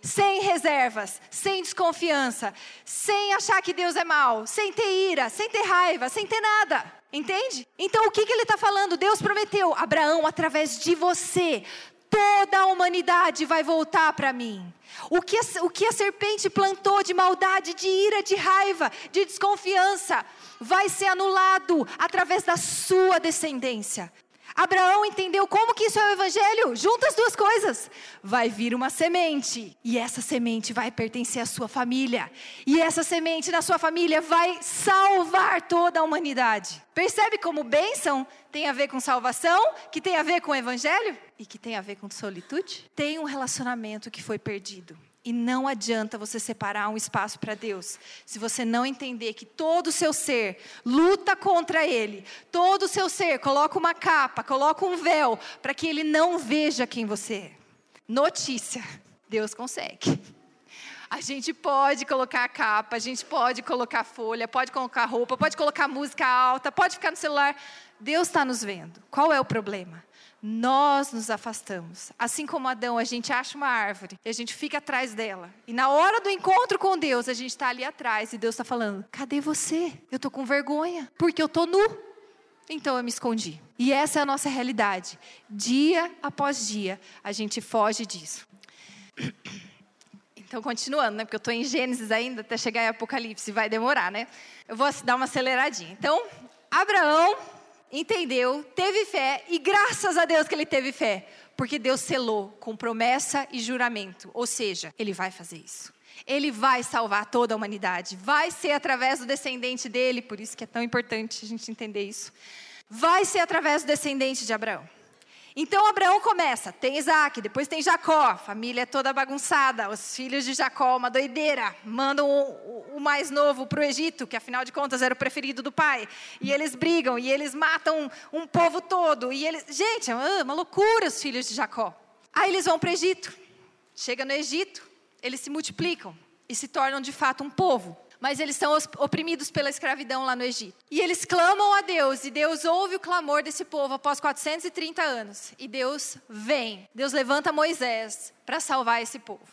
Sem reservas, sem desconfiança, sem achar que Deus é mau, sem ter ira, sem ter raiva, sem ter nada. Entende? Então o que, que ele está falando? Deus prometeu, Abraão, através de você, toda a humanidade vai voltar para mim. O que, a, o que a serpente plantou de maldade, de ira, de raiva, de desconfiança, vai ser anulado através da sua descendência. Abraão entendeu como que isso é o evangelho? Junta as duas coisas. Vai vir uma semente, e essa semente vai pertencer à sua família. E essa semente na sua família vai salvar toda a humanidade. Percebe como bênção tem a ver com salvação, que tem a ver com o evangelho e que tem a ver com solitude? Tem um relacionamento que foi perdido. E não adianta você separar um espaço para Deus, se você não entender que todo o seu ser luta contra Ele, todo o seu ser coloca uma capa, coloca um véu, para que Ele não veja quem você é. Notícia: Deus consegue. A gente pode colocar a capa, a gente pode colocar folha, pode colocar roupa, pode colocar música alta, pode ficar no celular. Deus está nos vendo. Qual é o problema? Nós nos afastamos. Assim como Adão, a gente acha uma árvore e a gente fica atrás dela. E na hora do encontro com Deus, a gente está ali atrás e Deus está falando: cadê você? Eu estou com vergonha, porque eu estou nu. Então eu me escondi. E essa é a nossa realidade. Dia após dia, a gente foge disso. Então, continuando, né? Porque eu estou em Gênesis ainda, até chegar em Apocalipse, vai demorar, né? Eu vou dar uma aceleradinha. Então, Abraão entendeu, teve fé e graças a Deus que ele teve fé, porque Deus selou com promessa e juramento, ou seja, ele vai fazer isso. Ele vai salvar toda a humanidade, vai ser através do descendente dele, por isso que é tão importante a gente entender isso. Vai ser através do descendente de Abraão. Então Abraão começa, tem Isaac, depois tem Jacó, família toda bagunçada, os filhos de Jacó, uma doideira, mandam o, o mais novo para o Egito, que afinal de contas era o preferido do pai, e eles brigam, e eles matam um povo todo, e eles, gente, é uma, loucura os filhos de Jacó. Aí eles vão para o Egito, chega no Egito, eles se multiplicam e se tornam de fato um povo mas eles são oprimidos pela escravidão lá no Egito. E eles clamam a Deus, e Deus ouve o clamor desse povo após 430 anos. E Deus vem, Deus levanta Moisés para salvar esse povo.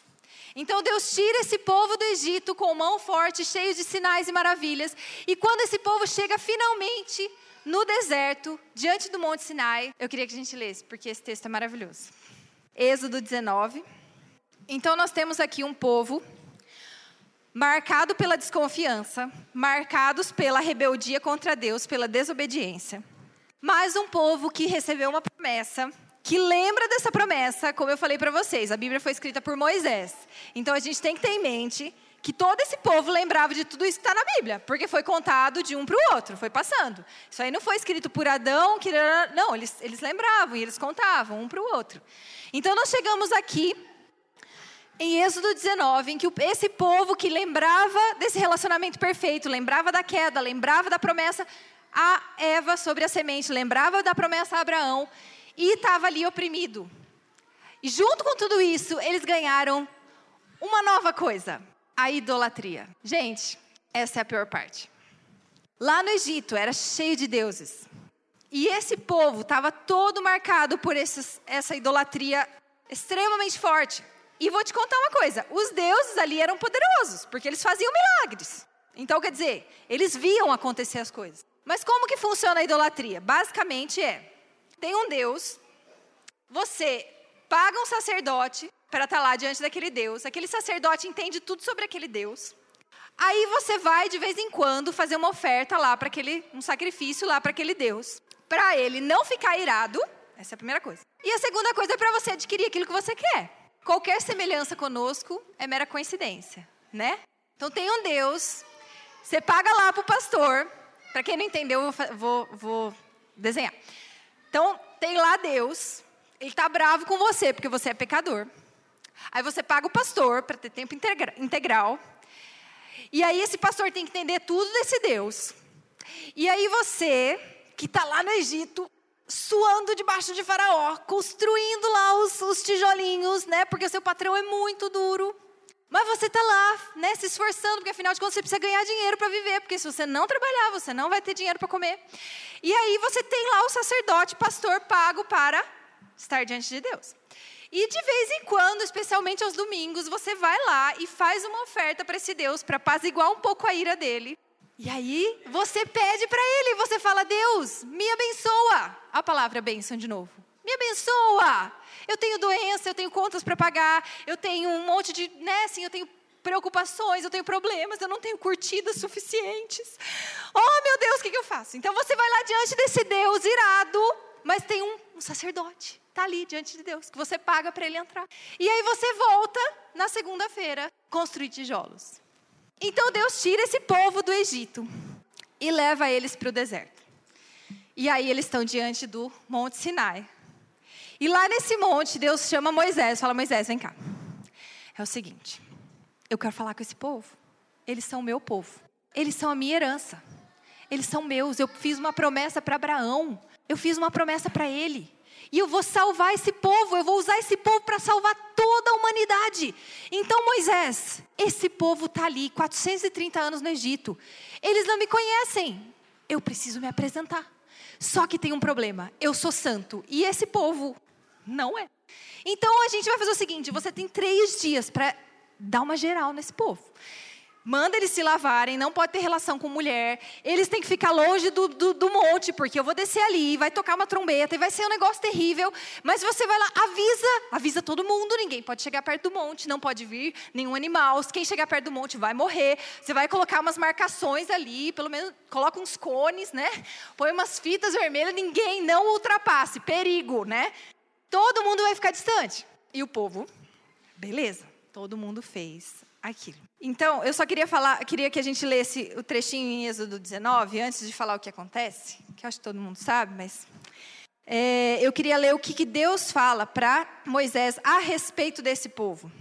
Então Deus tira esse povo do Egito com mão forte, cheio de sinais e maravilhas. E quando esse povo chega finalmente no deserto, diante do Monte Sinai, eu queria que a gente lesse, porque esse texto é maravilhoso. Êxodo 19. Então nós temos aqui um povo marcado pela desconfiança, marcados pela rebeldia contra Deus, pela desobediência. Mas um povo que recebeu uma promessa, que lembra dessa promessa, como eu falei para vocês, a Bíblia foi escrita por Moisés. Então a gente tem que ter em mente que todo esse povo lembrava de tudo isso que está na Bíblia, porque foi contado de um para o outro, foi passando. Isso aí não foi escrito por Adão, que não, eles, eles lembravam e eles contavam um para o outro. Então nós chegamos aqui em Êxodo 19, em que esse povo que lembrava desse relacionamento perfeito, lembrava da queda, lembrava da promessa a Eva sobre a semente, lembrava da promessa a Abraão e estava ali oprimido. E junto com tudo isso, eles ganharam uma nova coisa: a idolatria. Gente, essa é a pior parte. Lá no Egito era cheio de deuses. E esse povo estava todo marcado por esses, essa idolatria extremamente forte. E vou te contar uma coisa: os deuses ali eram poderosos, porque eles faziam milagres. Então, quer dizer, eles viam acontecer as coisas. Mas como que funciona a idolatria? Basicamente é: tem um Deus, você paga um sacerdote para estar tá lá diante daquele Deus, aquele sacerdote entende tudo sobre aquele Deus. Aí você vai de vez em quando fazer uma oferta lá para aquele, um sacrifício lá para aquele Deus, para ele não ficar irado. Essa é a primeira coisa. E a segunda coisa é para você adquirir aquilo que você quer. Qualquer semelhança conosco é mera coincidência, né? Então tem um Deus, você paga lá para o pastor. Para quem não entendeu, eu vou, vou, desenhar. Então tem lá Deus, ele está bravo com você porque você é pecador. Aí você paga o pastor para ter tempo integral. E aí esse pastor tem que entender tudo desse Deus. E aí você, que está lá no Egito, suando debaixo de Faraó, construindo lá os, os tijolinhos, né? Porque o seu patrão é muito duro. Mas você está lá, né, se esforçando, porque afinal de contas você precisa ganhar dinheiro para viver, porque se você não trabalhar, você não vai ter dinheiro para comer. E aí você tem lá o sacerdote, pastor pago para estar diante de Deus. E de vez em quando, especialmente aos domingos, você vai lá e faz uma oferta para esse Deus, para apaziguar um pouco a ira dele. E aí você pede para ele, você fala: Deus, me abençoa. A palavra bênção de novo. Me abençoa. Eu tenho doença, eu tenho contas para pagar, eu tenho um monte de, né, assim, eu tenho preocupações, eu tenho problemas, eu não tenho curtidas suficientes. Oh, meu Deus, o que, que eu faço? Então você vai lá diante desse Deus irado, mas tem um, um sacerdote, está ali diante de Deus, que você paga para ele entrar. E aí você volta na segunda-feira construir tijolos. Então Deus tira esse povo do Egito e leva eles para o deserto. E aí eles estão diante do Monte Sinai. E lá nesse monte, Deus chama Moisés, fala: Moisés, vem cá. É o seguinte, eu quero falar com esse povo. Eles são meu povo. Eles são a minha herança. Eles são meus. Eu fiz uma promessa para Abraão. Eu fiz uma promessa para ele. E eu vou salvar esse povo, eu vou usar esse povo para salvar toda a humanidade. Então, Moisés, esse povo está ali, 430 anos no Egito. Eles não me conhecem. Eu preciso me apresentar. Só que tem um problema. Eu sou santo. E esse povo não é. Então a gente vai fazer o seguinte: você tem três dias para dar uma geral nesse povo manda eles se lavarem, não pode ter relação com mulher, eles têm que ficar longe do, do, do, monte, porque eu vou descer ali, vai tocar uma trombeta e vai ser um negócio terrível. Mas você vai lá, avisa, avisa todo mundo, ninguém pode chegar perto do monte, não pode vir nenhum animal. Quem chegar perto do monte vai morrer. Você vai colocar umas marcações ali, pelo menos coloca uns cones, né? Põe umas fitas vermelhas, ninguém não ultrapasse, perigo, né? Todo mundo vai ficar distante. E o povo, beleza, todo mundo fez aquilo. Então, eu só queria falar, queria que a gente lesse o trechinho em Êxodo 19, antes de falar o que acontece, que eu acho que todo mundo sabe, mas é, eu queria ler o que, que Deus fala para Moisés a respeito desse povo.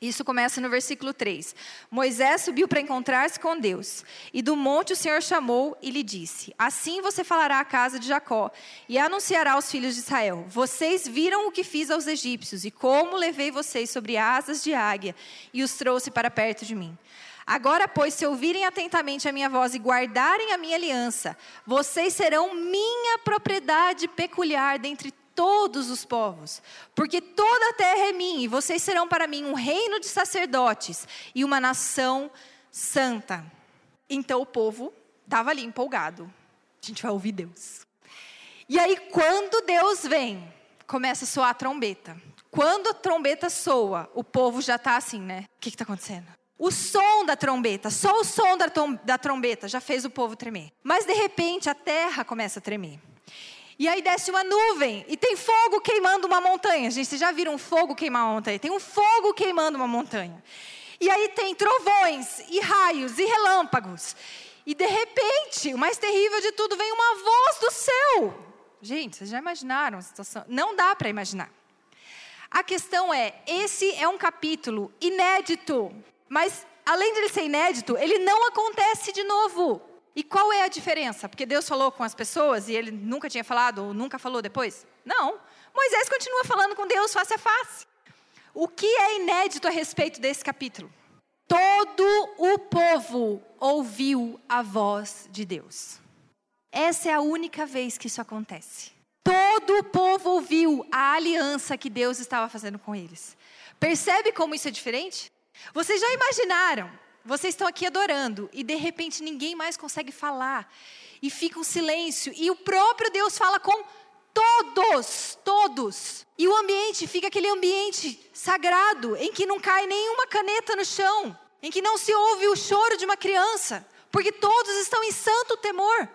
Isso começa no versículo 3. Moisés subiu para encontrar-se com Deus. E do monte o Senhor chamou e lhe disse: Assim você falará à casa de Jacó e anunciará aos filhos de Israel: Vocês viram o que fiz aos egípcios e como levei vocês sobre asas de águia e os trouxe para perto de mim. Agora, pois, se ouvirem atentamente a minha voz e guardarem a minha aliança, vocês serão minha propriedade peculiar dentre todos os povos, porque toda a terra é minha, e vocês serão para mim um reino de sacerdotes e uma nação santa. Então o povo estava ali empolgado. A gente vai ouvir Deus. E aí, quando Deus vem, começa a soar a trombeta. Quando a trombeta soa, o povo já está assim, né? O que está acontecendo? O som da trombeta, só o som da, da trombeta já fez o povo tremer. Mas de repente a terra começa a tremer. E aí desce uma nuvem e tem fogo queimando uma montanha. Gente, vocês já viram um fogo queimar uma montanha? Tem um fogo queimando uma montanha. E aí tem trovões e raios e relâmpagos. E de repente, o mais terrível de tudo, vem uma voz do céu. Gente, vocês já imaginaram a situação? Não dá para imaginar. A questão é, esse é um capítulo inédito mas, além de ele ser inédito, ele não acontece de novo. E qual é a diferença? Porque Deus falou com as pessoas e ele nunca tinha falado ou nunca falou depois? Não. Moisés continua falando com Deus face a face. O que é inédito a respeito desse capítulo? Todo o povo ouviu a voz de Deus. Essa é a única vez que isso acontece. Todo o povo ouviu a aliança que Deus estava fazendo com eles. Percebe como isso é diferente? Vocês já imaginaram? Vocês estão aqui adorando e de repente ninguém mais consegue falar e fica um silêncio e o próprio Deus fala com todos, todos. E o ambiente fica aquele ambiente sagrado em que não cai nenhuma caneta no chão, em que não se ouve o choro de uma criança, porque todos estão em santo temor.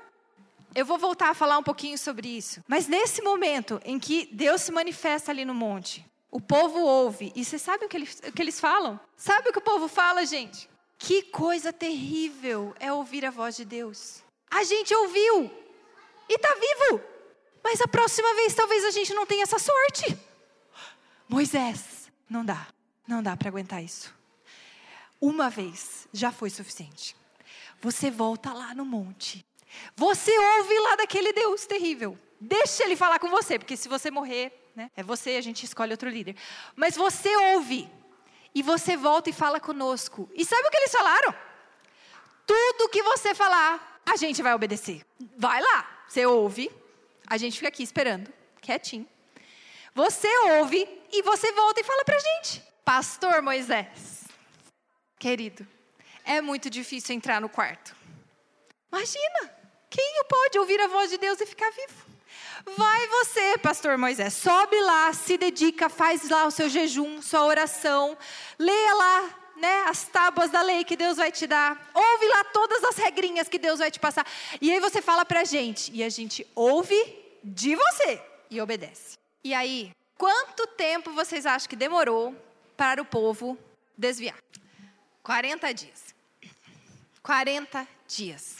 Eu vou voltar a falar um pouquinho sobre isso. Mas nesse momento em que Deus se manifesta ali no monte, o povo ouve. E você sabe o que, eles, o que eles falam? Sabe o que o povo fala, gente? Que coisa terrível é ouvir a voz de Deus. A gente ouviu e está vivo. Mas a próxima vez talvez a gente não tenha essa sorte. Moisés, não dá. Não dá para aguentar isso. Uma vez já foi suficiente. Você volta lá no monte. Você ouve lá daquele Deus terrível. Deixa ele falar com você, porque se você morrer, né? É você, a gente escolhe outro líder. Mas você ouve e você volta e fala conosco. E sabe o que eles falaram? Tudo que você falar, a gente vai obedecer. Vai lá, você ouve, a gente fica aqui esperando, quietinho. Você ouve e você volta e fala pra gente. Pastor Moisés, querido, é muito difícil entrar no quarto. Imagina, quem pode ouvir a voz de Deus e ficar vivo? Vai você, pastor Moisés, sobe lá, se dedica, faz lá o seu jejum, sua oração, leia lá né, as tábuas da lei que Deus vai te dar, ouve lá todas as regrinhas que Deus vai te passar. E aí você fala pra gente, e a gente ouve de você e obedece. E aí, quanto tempo vocês acham que demorou para o povo desviar? 40 dias. 40 dias.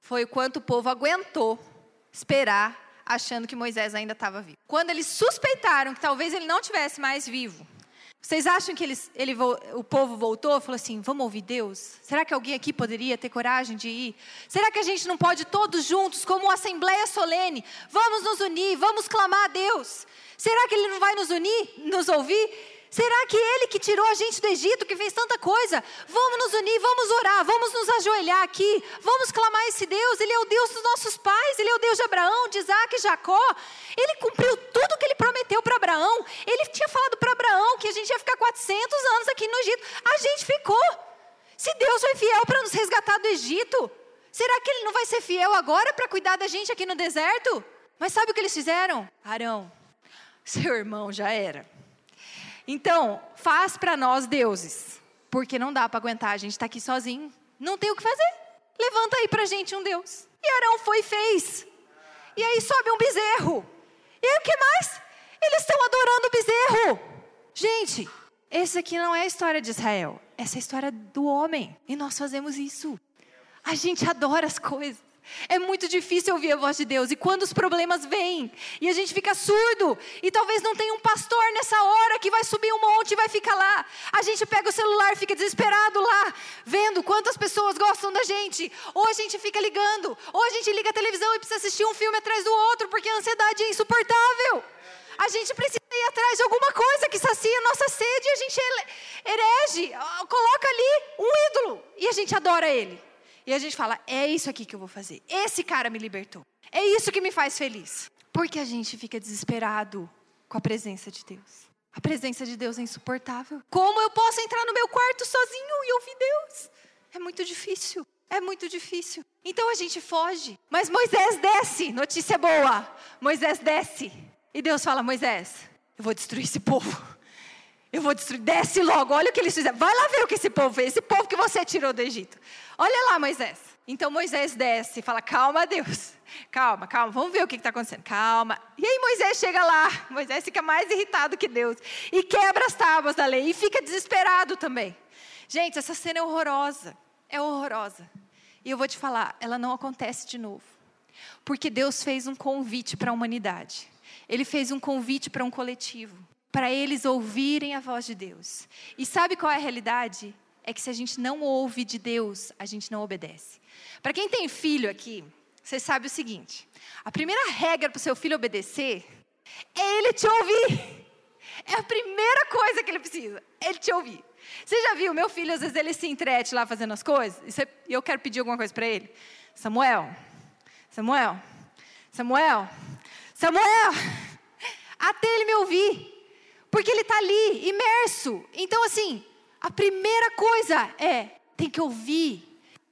Foi o quanto o povo aguentou esperar achando que Moisés ainda estava vivo. Quando eles suspeitaram que talvez ele não tivesse mais vivo, vocês acham que eles, ele, o povo voltou e falou assim: vamos ouvir Deus? Será que alguém aqui poderia ter coragem de ir? Será que a gente não pode todos juntos, como uma assembleia solene, vamos nos unir, vamos clamar a Deus? Será que ele não vai nos unir, nos ouvir? Será que Ele que tirou a gente do Egito, que fez tanta coisa? Vamos nos unir, vamos orar, vamos nos ajoelhar aqui, vamos clamar esse Deus. Ele é o Deus dos nossos pais, Ele é o Deus de Abraão, de Isaac e Jacó. Ele cumpriu tudo que Ele prometeu para Abraão. Ele tinha falado para Abraão que a gente ia ficar 400 anos aqui no Egito. A gente ficou. Se Deus foi fiel para nos resgatar do Egito, será que Ele não vai ser fiel agora para cuidar da gente aqui no deserto? Mas sabe o que eles fizeram? Arão, seu irmão já era. Então, faz para nós deuses, porque não dá para aguentar, a gente está aqui sozinho, não tem o que fazer. Levanta aí para gente um Deus. E Arão foi e fez. E aí sobe um bezerro. E aí o que mais? Eles estão adorando o bezerro. Gente, essa aqui não é a história de Israel, essa é a história do homem. E nós fazemos isso. A gente adora as coisas. É muito difícil ouvir a voz de Deus. E quando os problemas vêm e a gente fica surdo, e talvez não tenha um pastor nessa hora que vai subir um monte e vai ficar lá, a gente pega o celular fica desesperado lá, vendo quantas pessoas gostam da gente. Ou a gente fica ligando, ou a gente liga a televisão e precisa assistir um filme atrás do outro, porque a ansiedade é insuportável. A gente precisa ir atrás de alguma coisa que sacia a nossa sede e a gente herege, coloca ali um ídolo e a gente adora ele. E a gente fala: é isso aqui que eu vou fazer. Esse cara me libertou. É isso que me faz feliz. Porque a gente fica desesperado com a presença de Deus. A presença de Deus é insuportável. Como eu posso entrar no meu quarto sozinho e ouvir Deus? É muito difícil. É muito difícil. Então a gente foge. Mas Moisés desce. Notícia boa. Moisés desce. E Deus fala: Moisés, eu vou destruir esse povo. Eu vou destruir. Desce logo, olha o que eles fizeram. Vai lá ver o que esse povo fez. Esse povo que você tirou do Egito. Olha lá, Moisés. Então Moisés desce e fala: Calma, Deus. Calma, calma, vamos ver o que está acontecendo. Calma. E aí Moisés chega lá. Moisés fica mais irritado que Deus. E quebra as tábuas da lei. E fica desesperado também. Gente, essa cena é horrorosa. É horrorosa. E eu vou te falar: ela não acontece de novo. Porque Deus fez um convite para a humanidade. Ele fez um convite para um coletivo para eles ouvirem a voz de Deus. E sabe qual é a realidade? É que se a gente não ouve de Deus, a gente não obedece. Para quem tem filho aqui, você sabe o seguinte: a primeira regra para o seu filho obedecer é ele te ouvir. É a primeira coisa que ele precisa, ele te ouvir. Você já viu, meu filho, às vezes ele se entrete lá fazendo as coisas, e eu quero pedir alguma coisa para ele. Samuel, Samuel, Samuel, Samuel, até ele me ouvir. Porque ele está ali, imerso. Então, assim, a primeira coisa é: tem que ouvir.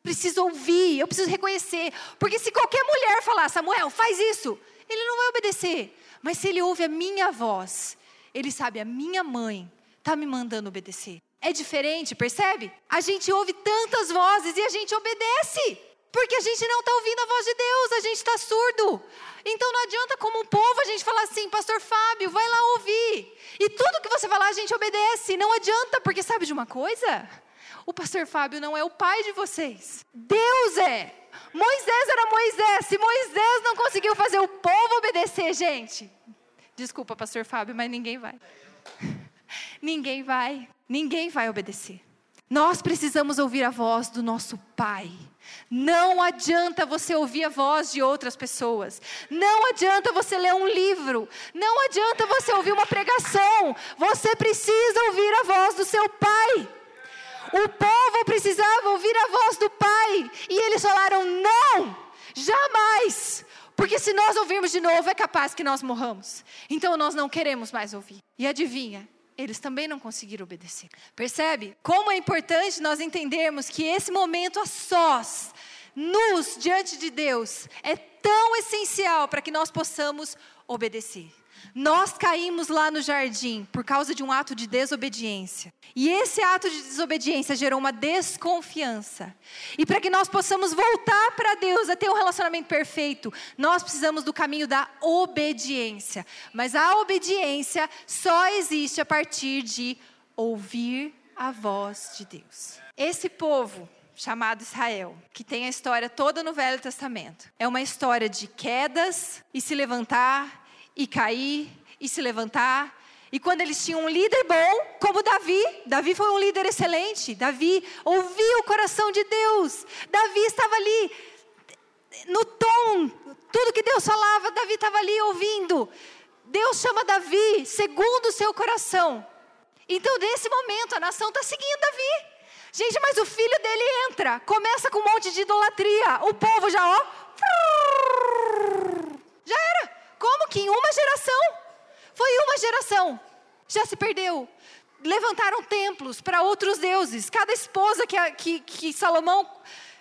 Preciso ouvir, eu preciso reconhecer. Porque se qualquer mulher falar, Samuel, faz isso, ele não vai obedecer. Mas se ele ouve a minha voz, ele sabe, a minha mãe está me mandando obedecer. É diferente, percebe? A gente ouve tantas vozes e a gente obedece. Porque a gente não está ouvindo a voz de Deus, a gente está surdo. Então não adianta, como um povo, a gente falar assim, Pastor Fábio, vai lá ouvir. E tudo que você falar, a gente obedece. Não adianta, porque sabe de uma coisa? O Pastor Fábio não é o pai de vocês. Deus é. Moisés era Moisés. Se Moisés não conseguiu fazer o povo obedecer, gente. Desculpa, Pastor Fábio, mas ninguém vai. ninguém vai. Ninguém vai obedecer. Nós precisamos ouvir a voz do nosso Pai. Não adianta você ouvir a voz de outras pessoas. Não adianta você ler um livro. Não adianta você ouvir uma pregação. Você precisa ouvir a voz do seu Pai. O povo precisava ouvir a voz do Pai. E eles falaram: não, jamais. Porque se nós ouvirmos de novo, é capaz que nós morramos. Então nós não queremos mais ouvir. E adivinha? Eles também não conseguiram obedecer. Percebe? Como é importante nós entendermos que esse momento a sós, nus diante de Deus, é tão essencial para que nós possamos obedecer. Nós caímos lá no jardim por causa de um ato de desobediência. E esse ato de desobediência gerou uma desconfiança. E para que nós possamos voltar para Deus a ter um relacionamento perfeito, nós precisamos do caminho da obediência. Mas a obediência só existe a partir de ouvir a voz de Deus. Esse povo chamado Israel, que tem a história toda no Velho Testamento. É uma história de quedas e se levantar e cair e se levantar. E quando eles tinham um líder bom, como Davi, Davi foi um líder excelente. Davi ouvia o coração de Deus. Davi estava ali no tom, tudo que Deus falava, Davi estava ali ouvindo. Deus chama Davi segundo o seu coração. Então, nesse momento, a nação está seguindo Davi. Gente, mas o filho dele entra, começa com um monte de idolatria. O povo já, ó, já era. Como que em uma geração? Foi uma geração. Já se perdeu. Levantaram templos para outros deuses. Cada esposa que, que, que Salomão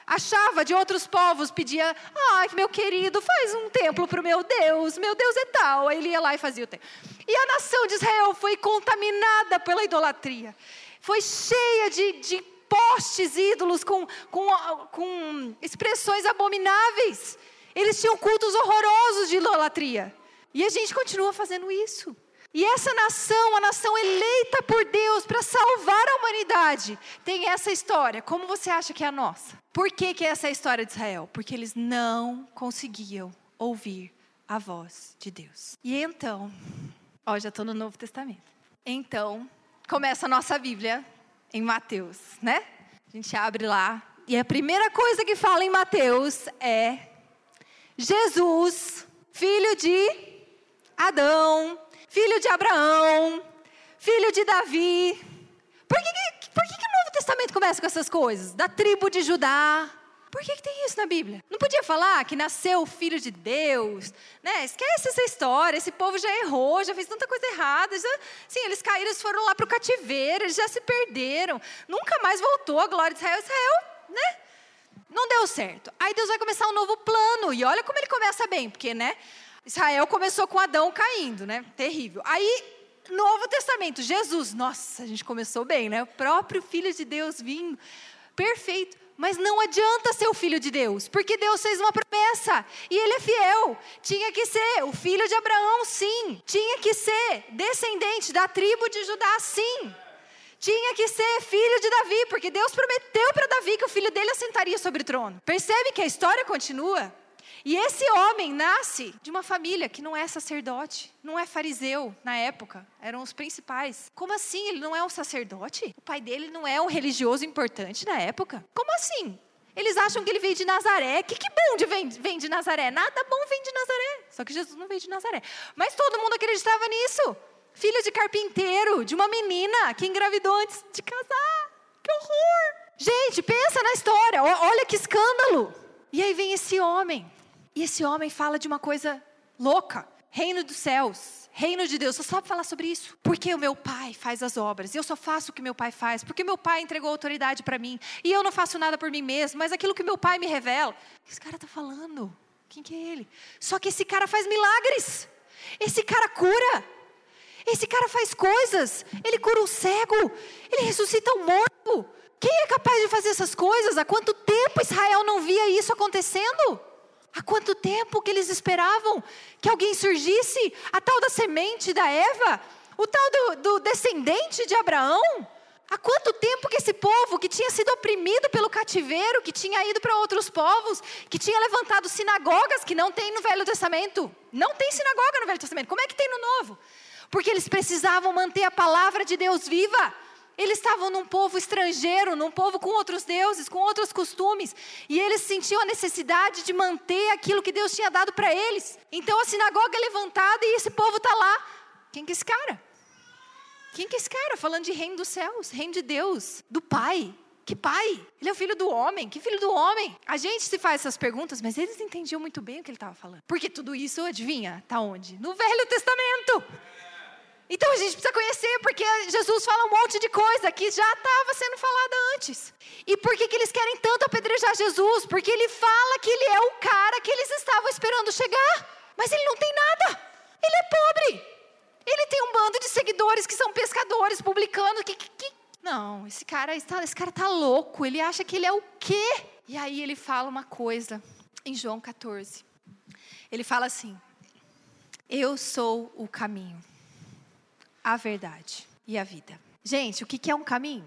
achava de outros povos pedia: Ai, meu querido, faz um templo para o meu Deus, meu Deus é tal. Aí ele ia lá e fazia o templo. E a nação de Israel foi contaminada pela idolatria. Foi cheia de, de postes ídolos com, com, com expressões abomináveis. Eles tinham cultos horrorosos de idolatria. E a gente continua fazendo isso. E essa nação, a nação eleita por Deus para salvar a humanidade, tem essa história. Como você acha que é a nossa? Por que, que é essa a história de Israel? Porque eles não conseguiam ouvir a voz de Deus. E então, ó, já estou no Novo Testamento. Então, começa a nossa Bíblia em Mateus, né? A gente abre lá. E a primeira coisa que fala em Mateus é Jesus, filho de Adão, filho de Abraão, filho de Davi. Por que, por que, que o Novo Testamento começa com essas coisas? Da tribo de Judá. Por que, que, tem isso na Bíblia? Não podia falar que nasceu o filho de Deus, né? Esquece essa história, esse povo já errou, já fez tanta coisa errada, já, sim, eles caíram, eles foram lá para o cativeiro, eles já se perderam, nunca mais voltou a glória de Israel. Israel, né? Não deu certo. Aí Deus vai começar um novo plano, e olha como ele começa bem, porque, né? Israel começou com Adão caindo, né? Terrível. Aí, Novo Testamento, Jesus, nossa, a gente começou bem, né? O próprio Filho de Deus vindo, perfeito. Mas não adianta ser o filho de Deus, porque Deus fez uma promessa e ele é fiel. Tinha que ser o filho de Abraão, sim. Tinha que ser descendente da tribo de Judá, sim. Tinha que ser filho de Davi, porque Deus prometeu para Davi que o filho dele assentaria sobre o trono. Percebe que a história continua? E esse homem nasce de uma família que não é sacerdote, não é fariseu na época, eram os principais. Como assim? Ele não é um sacerdote? O pai dele não é um religioso importante na época? Como assim? Eles acham que ele veio de Nazaré. Que que bom de vem, vem de Nazaré? Nada bom vem de Nazaré. Só que Jesus não veio de Nazaré. Mas todo mundo acreditava nisso. Filho de carpinteiro, de uma menina que engravidou antes de casar. Que horror! Gente, pensa na história. Olha que escândalo. E aí vem esse homem e esse homem fala de uma coisa louca: reino dos céus, reino de Deus. Você sabe falar sobre isso? Porque o meu pai faz as obras, eu só faço o que meu pai faz, porque meu pai entregou autoridade para mim, e eu não faço nada por mim mesmo, mas aquilo que meu pai me revela. Esse cara está falando? Quem que é ele? Só que esse cara faz milagres, esse cara cura. Esse cara faz coisas, ele cura o cego, ele ressuscita o morto. Quem é capaz de fazer essas coisas? Há quanto tempo Israel não via isso acontecendo? Há quanto tempo que eles esperavam que alguém surgisse? A tal da semente da Eva? O tal do, do descendente de Abraão? Há quanto tempo que esse povo que tinha sido oprimido pelo cativeiro, que tinha ido para outros povos, que tinha levantado sinagogas que não tem no Velho Testamento? Não tem sinagoga no Velho Testamento. Como é que tem no Novo? Porque eles precisavam manter a palavra de Deus viva. Eles estavam num povo estrangeiro, num povo com outros deuses, com outros costumes, e eles sentiam a necessidade de manter aquilo que Deus tinha dado para eles. Então a sinagoga é levantada e esse povo está lá. Quem que é esse cara? Quem que é esse cara? Falando de reino dos céus, reino de Deus, do Pai. Que pai? Ele é o filho do homem. Que filho do homem? A gente se faz essas perguntas, mas eles entendiam muito bem o que ele estava falando. Porque tudo isso, adivinha, está onde? No Velho Testamento. Então a gente precisa conhecer, porque Jesus fala um monte de coisa que já estava sendo falada antes. E por que, que eles querem tanto apedrejar Jesus? Porque ele fala que ele é o cara que eles estavam esperando chegar. Mas ele não tem nada. Ele é pobre. Ele tem um bando de seguidores que são pescadores, publicanos. Que, que, que... Não, esse cara, está, esse cara tá louco. Ele acha que ele é o quê? E aí ele fala uma coisa em João 14. Ele fala assim: Eu sou o caminho a verdade e a vida. Gente, o que é um caminho?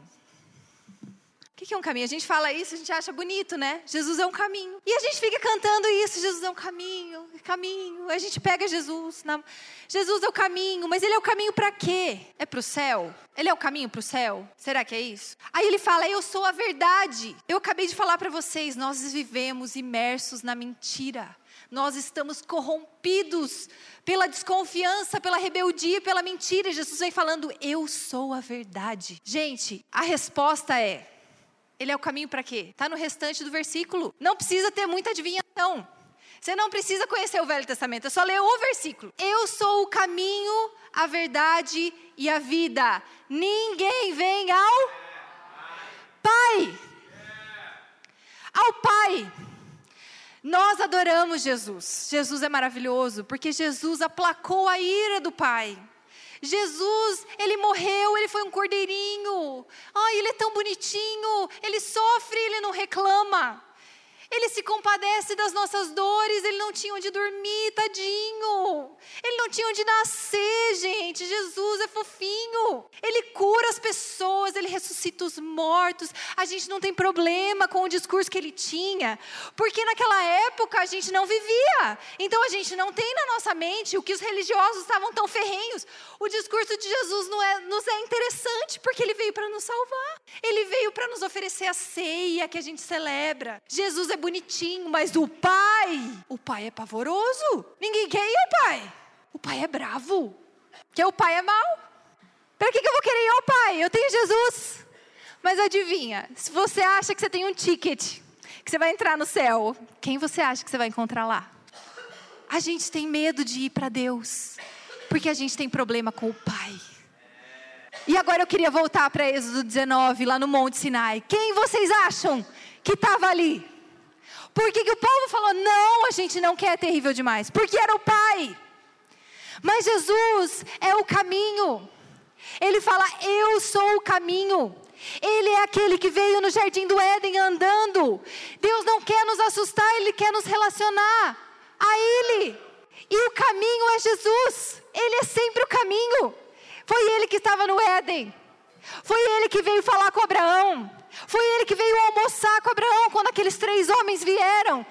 O que é um caminho? A gente fala isso, a gente acha bonito, né? Jesus é um caminho. E a gente fica cantando isso, Jesus é um caminho, caminho. A gente pega Jesus, na... Jesus é o caminho, mas ele é o caminho para quê? É para o céu? Ele é o caminho para o céu? Será que é isso? Aí ele fala, eu sou a verdade. Eu acabei de falar para vocês, nós vivemos imersos na mentira. Nós estamos corrompidos pela desconfiança, pela rebeldia, pela mentira. Jesus vem falando: Eu sou a verdade. Gente, a resposta é: Ele é o caminho para quê? Está no restante do versículo. Não precisa ter muita adivinhação. Você não precisa conhecer o Velho Testamento, é só ler o versículo. Eu sou o caminho, a verdade e a vida. Ninguém vem ao Pai. Ao Pai nós adoramos Jesus. Jesus é maravilhoso porque Jesus aplacou a ira do Pai. Jesus, ele morreu, ele foi um cordeirinho. Ai, ele é tão bonitinho, ele sofre, ele não reclama. Ele se compadece das nossas dores, ele não tinha onde dormir, tadinho. Ele não tinha onde nascer, gente. Jesus é fofinho. Ele cura as pessoas, ele ressuscita os mortos. A gente não tem problema com o discurso que ele tinha, porque naquela época a gente não vivia. Então a gente não tem na nossa mente o que os religiosos estavam tão ferrenhos. O discurso de Jesus não é, nos é interessante porque ele veio para nos salvar. Ele veio para nos oferecer a ceia que a gente celebra. Jesus é bonitinho, mas o pai, o pai é pavoroso. Ninguém quer ir ao pai. O pai é bravo. Que o pai é mau. Para que, que eu vou querer ir ao pai? Eu tenho Jesus. Mas adivinha, se você acha que você tem um ticket, que você vai entrar no céu, quem você acha que você vai encontrar lá? A gente tem medo de ir para Deus, porque a gente tem problema com o Pai. E agora eu queria voltar para Êxodo 19, lá no Monte Sinai. Quem vocês acham que estava ali? Por que, o povo falou, não, a gente não quer terrível demais? Porque era o Pai. Mas Jesus é o caminho. Ele fala, eu sou o caminho. Ele é aquele que veio no jardim do Éden andando. Deus não quer nos assustar, Ele quer nos relacionar a Ele. E o caminho é Jesus. Ele é sempre o caminho. Foi Ele que estava no Éden. Foi Ele que veio falar com Abraão. Foi ele que veio almoçar com Abraão quando aqueles três homens vieram.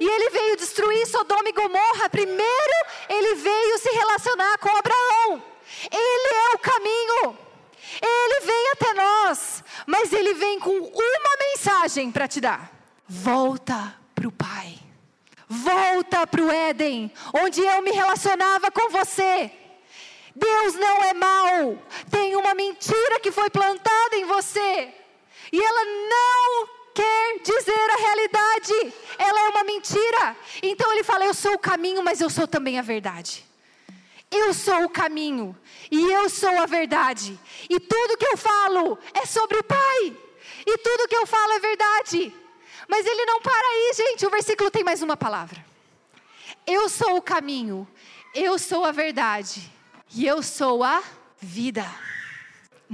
E ele veio destruir Sodoma e Gomorra. Primeiro, ele veio se relacionar com Abraão. Ele é o caminho. Ele vem até nós, mas ele vem com uma mensagem para te dar: volta para o Pai, volta para o Éden, onde eu me relacionava com você. Deus não é mau, tem uma mentira que foi plantada em você. E ela não quer dizer a realidade. Ela é uma mentira. Então ele fala: Eu sou o caminho, mas eu sou também a verdade. Eu sou o caminho e eu sou a verdade. E tudo que eu falo é sobre o Pai. E tudo que eu falo é verdade. Mas ele não para aí, gente. O versículo tem mais uma palavra. Eu sou o caminho, eu sou a verdade e eu sou a vida.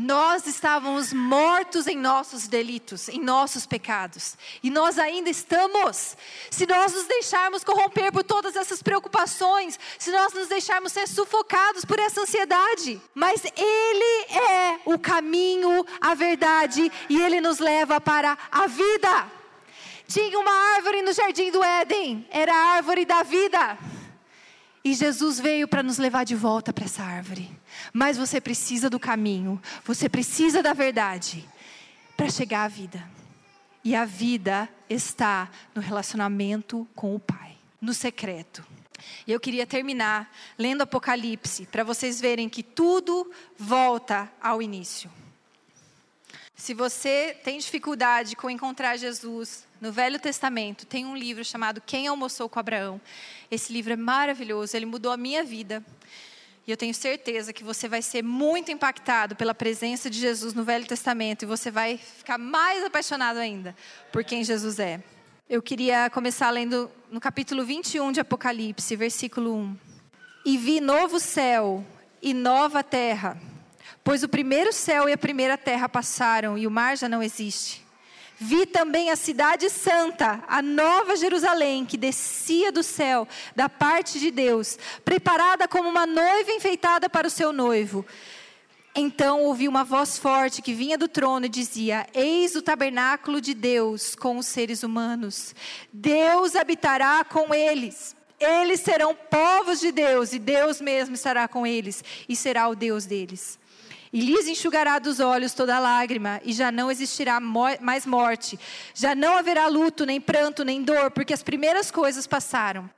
Nós estávamos mortos em nossos delitos, em nossos pecados. E nós ainda estamos. Se nós nos deixarmos corromper por todas essas preocupações, se nós nos deixarmos ser sufocados por essa ansiedade. Mas Ele é o caminho, a verdade, e Ele nos leva para a vida. Tinha uma árvore no jardim do Éden, era a árvore da vida. E Jesus veio para nos levar de volta para essa árvore. Mas você precisa do caminho, você precisa da verdade para chegar à vida. E a vida está no relacionamento com o Pai, no secreto. E eu queria terminar lendo Apocalipse, para vocês verem que tudo volta ao início. Se você tem dificuldade com encontrar Jesus no Velho Testamento, tem um livro chamado Quem Almoçou com Abraão. Esse livro é maravilhoso, ele mudou a minha vida. E eu tenho certeza que você vai ser muito impactado pela presença de Jesus no Velho Testamento e você vai ficar mais apaixonado ainda por quem Jesus é. Eu queria começar lendo no capítulo 21 de Apocalipse, versículo 1. E vi novo céu e nova terra Pois o primeiro céu e a primeira terra passaram e o mar já não existe. Vi também a cidade santa, a nova Jerusalém, que descia do céu, da parte de Deus, preparada como uma noiva enfeitada para o seu noivo. Então ouvi uma voz forte que vinha do trono e dizia: Eis o tabernáculo de Deus com os seres humanos. Deus habitará com eles. Eles serão povos de Deus e Deus mesmo estará com eles e será o Deus deles. E lhes enxugará dos olhos toda lágrima, e já não existirá mais morte. Já não haverá luto, nem pranto, nem dor, porque as primeiras coisas passaram.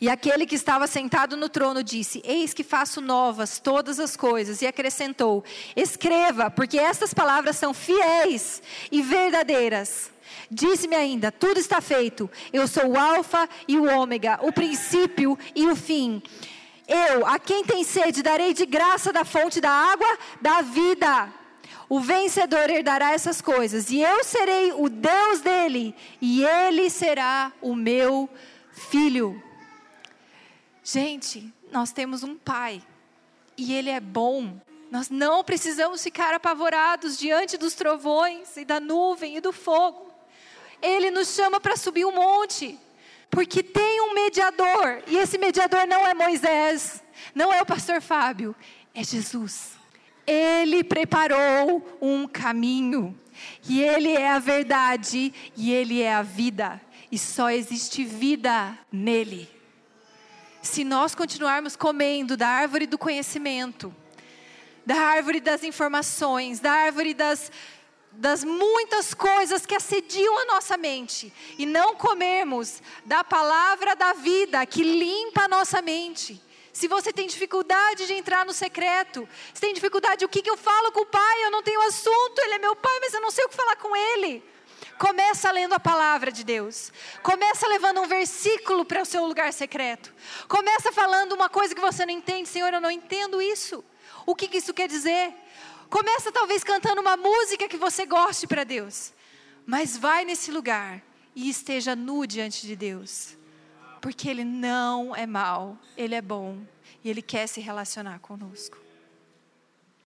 E aquele que estava sentado no trono disse: Eis que faço novas todas as coisas. E acrescentou: Escreva, porque estas palavras são fiéis e verdadeiras. Disse-me ainda: Tudo está feito. Eu sou o Alfa e o Ômega, o princípio e o fim. Eu, a quem tem sede, darei de graça da fonte da água da vida. O vencedor herdará essas coisas, e eu serei o Deus dele, e ele será o meu filho. Gente, nós temos um pai, e ele é bom. Nós não precisamos ficar apavorados diante dos trovões e da nuvem e do fogo. ele nos chama para subir um monte. Porque tem um mediador, e esse mediador não é Moisés, não é o pastor Fábio, é Jesus. Ele preparou um caminho, e ele é a verdade, e ele é a vida, e só existe vida nele. Se nós continuarmos comendo da árvore do conhecimento, da árvore das informações, da árvore das das muitas coisas que assediam a nossa mente e não comermos da palavra da vida que limpa a nossa mente. Se você tem dificuldade de entrar no secreto, se tem dificuldade, o que, que eu falo com o pai? Eu não tenho assunto, ele é meu pai, mas eu não sei o que falar com ele. Começa lendo a palavra de Deus. Começa levando um versículo para o seu lugar secreto. Começa falando uma coisa que você não entende, Senhor, eu não entendo isso. O que, que isso quer dizer? Começa talvez cantando uma música que você goste para Deus. Mas vai nesse lugar e esteja nu diante de Deus. Porque Ele não é mau, Ele é bom e Ele quer se relacionar conosco.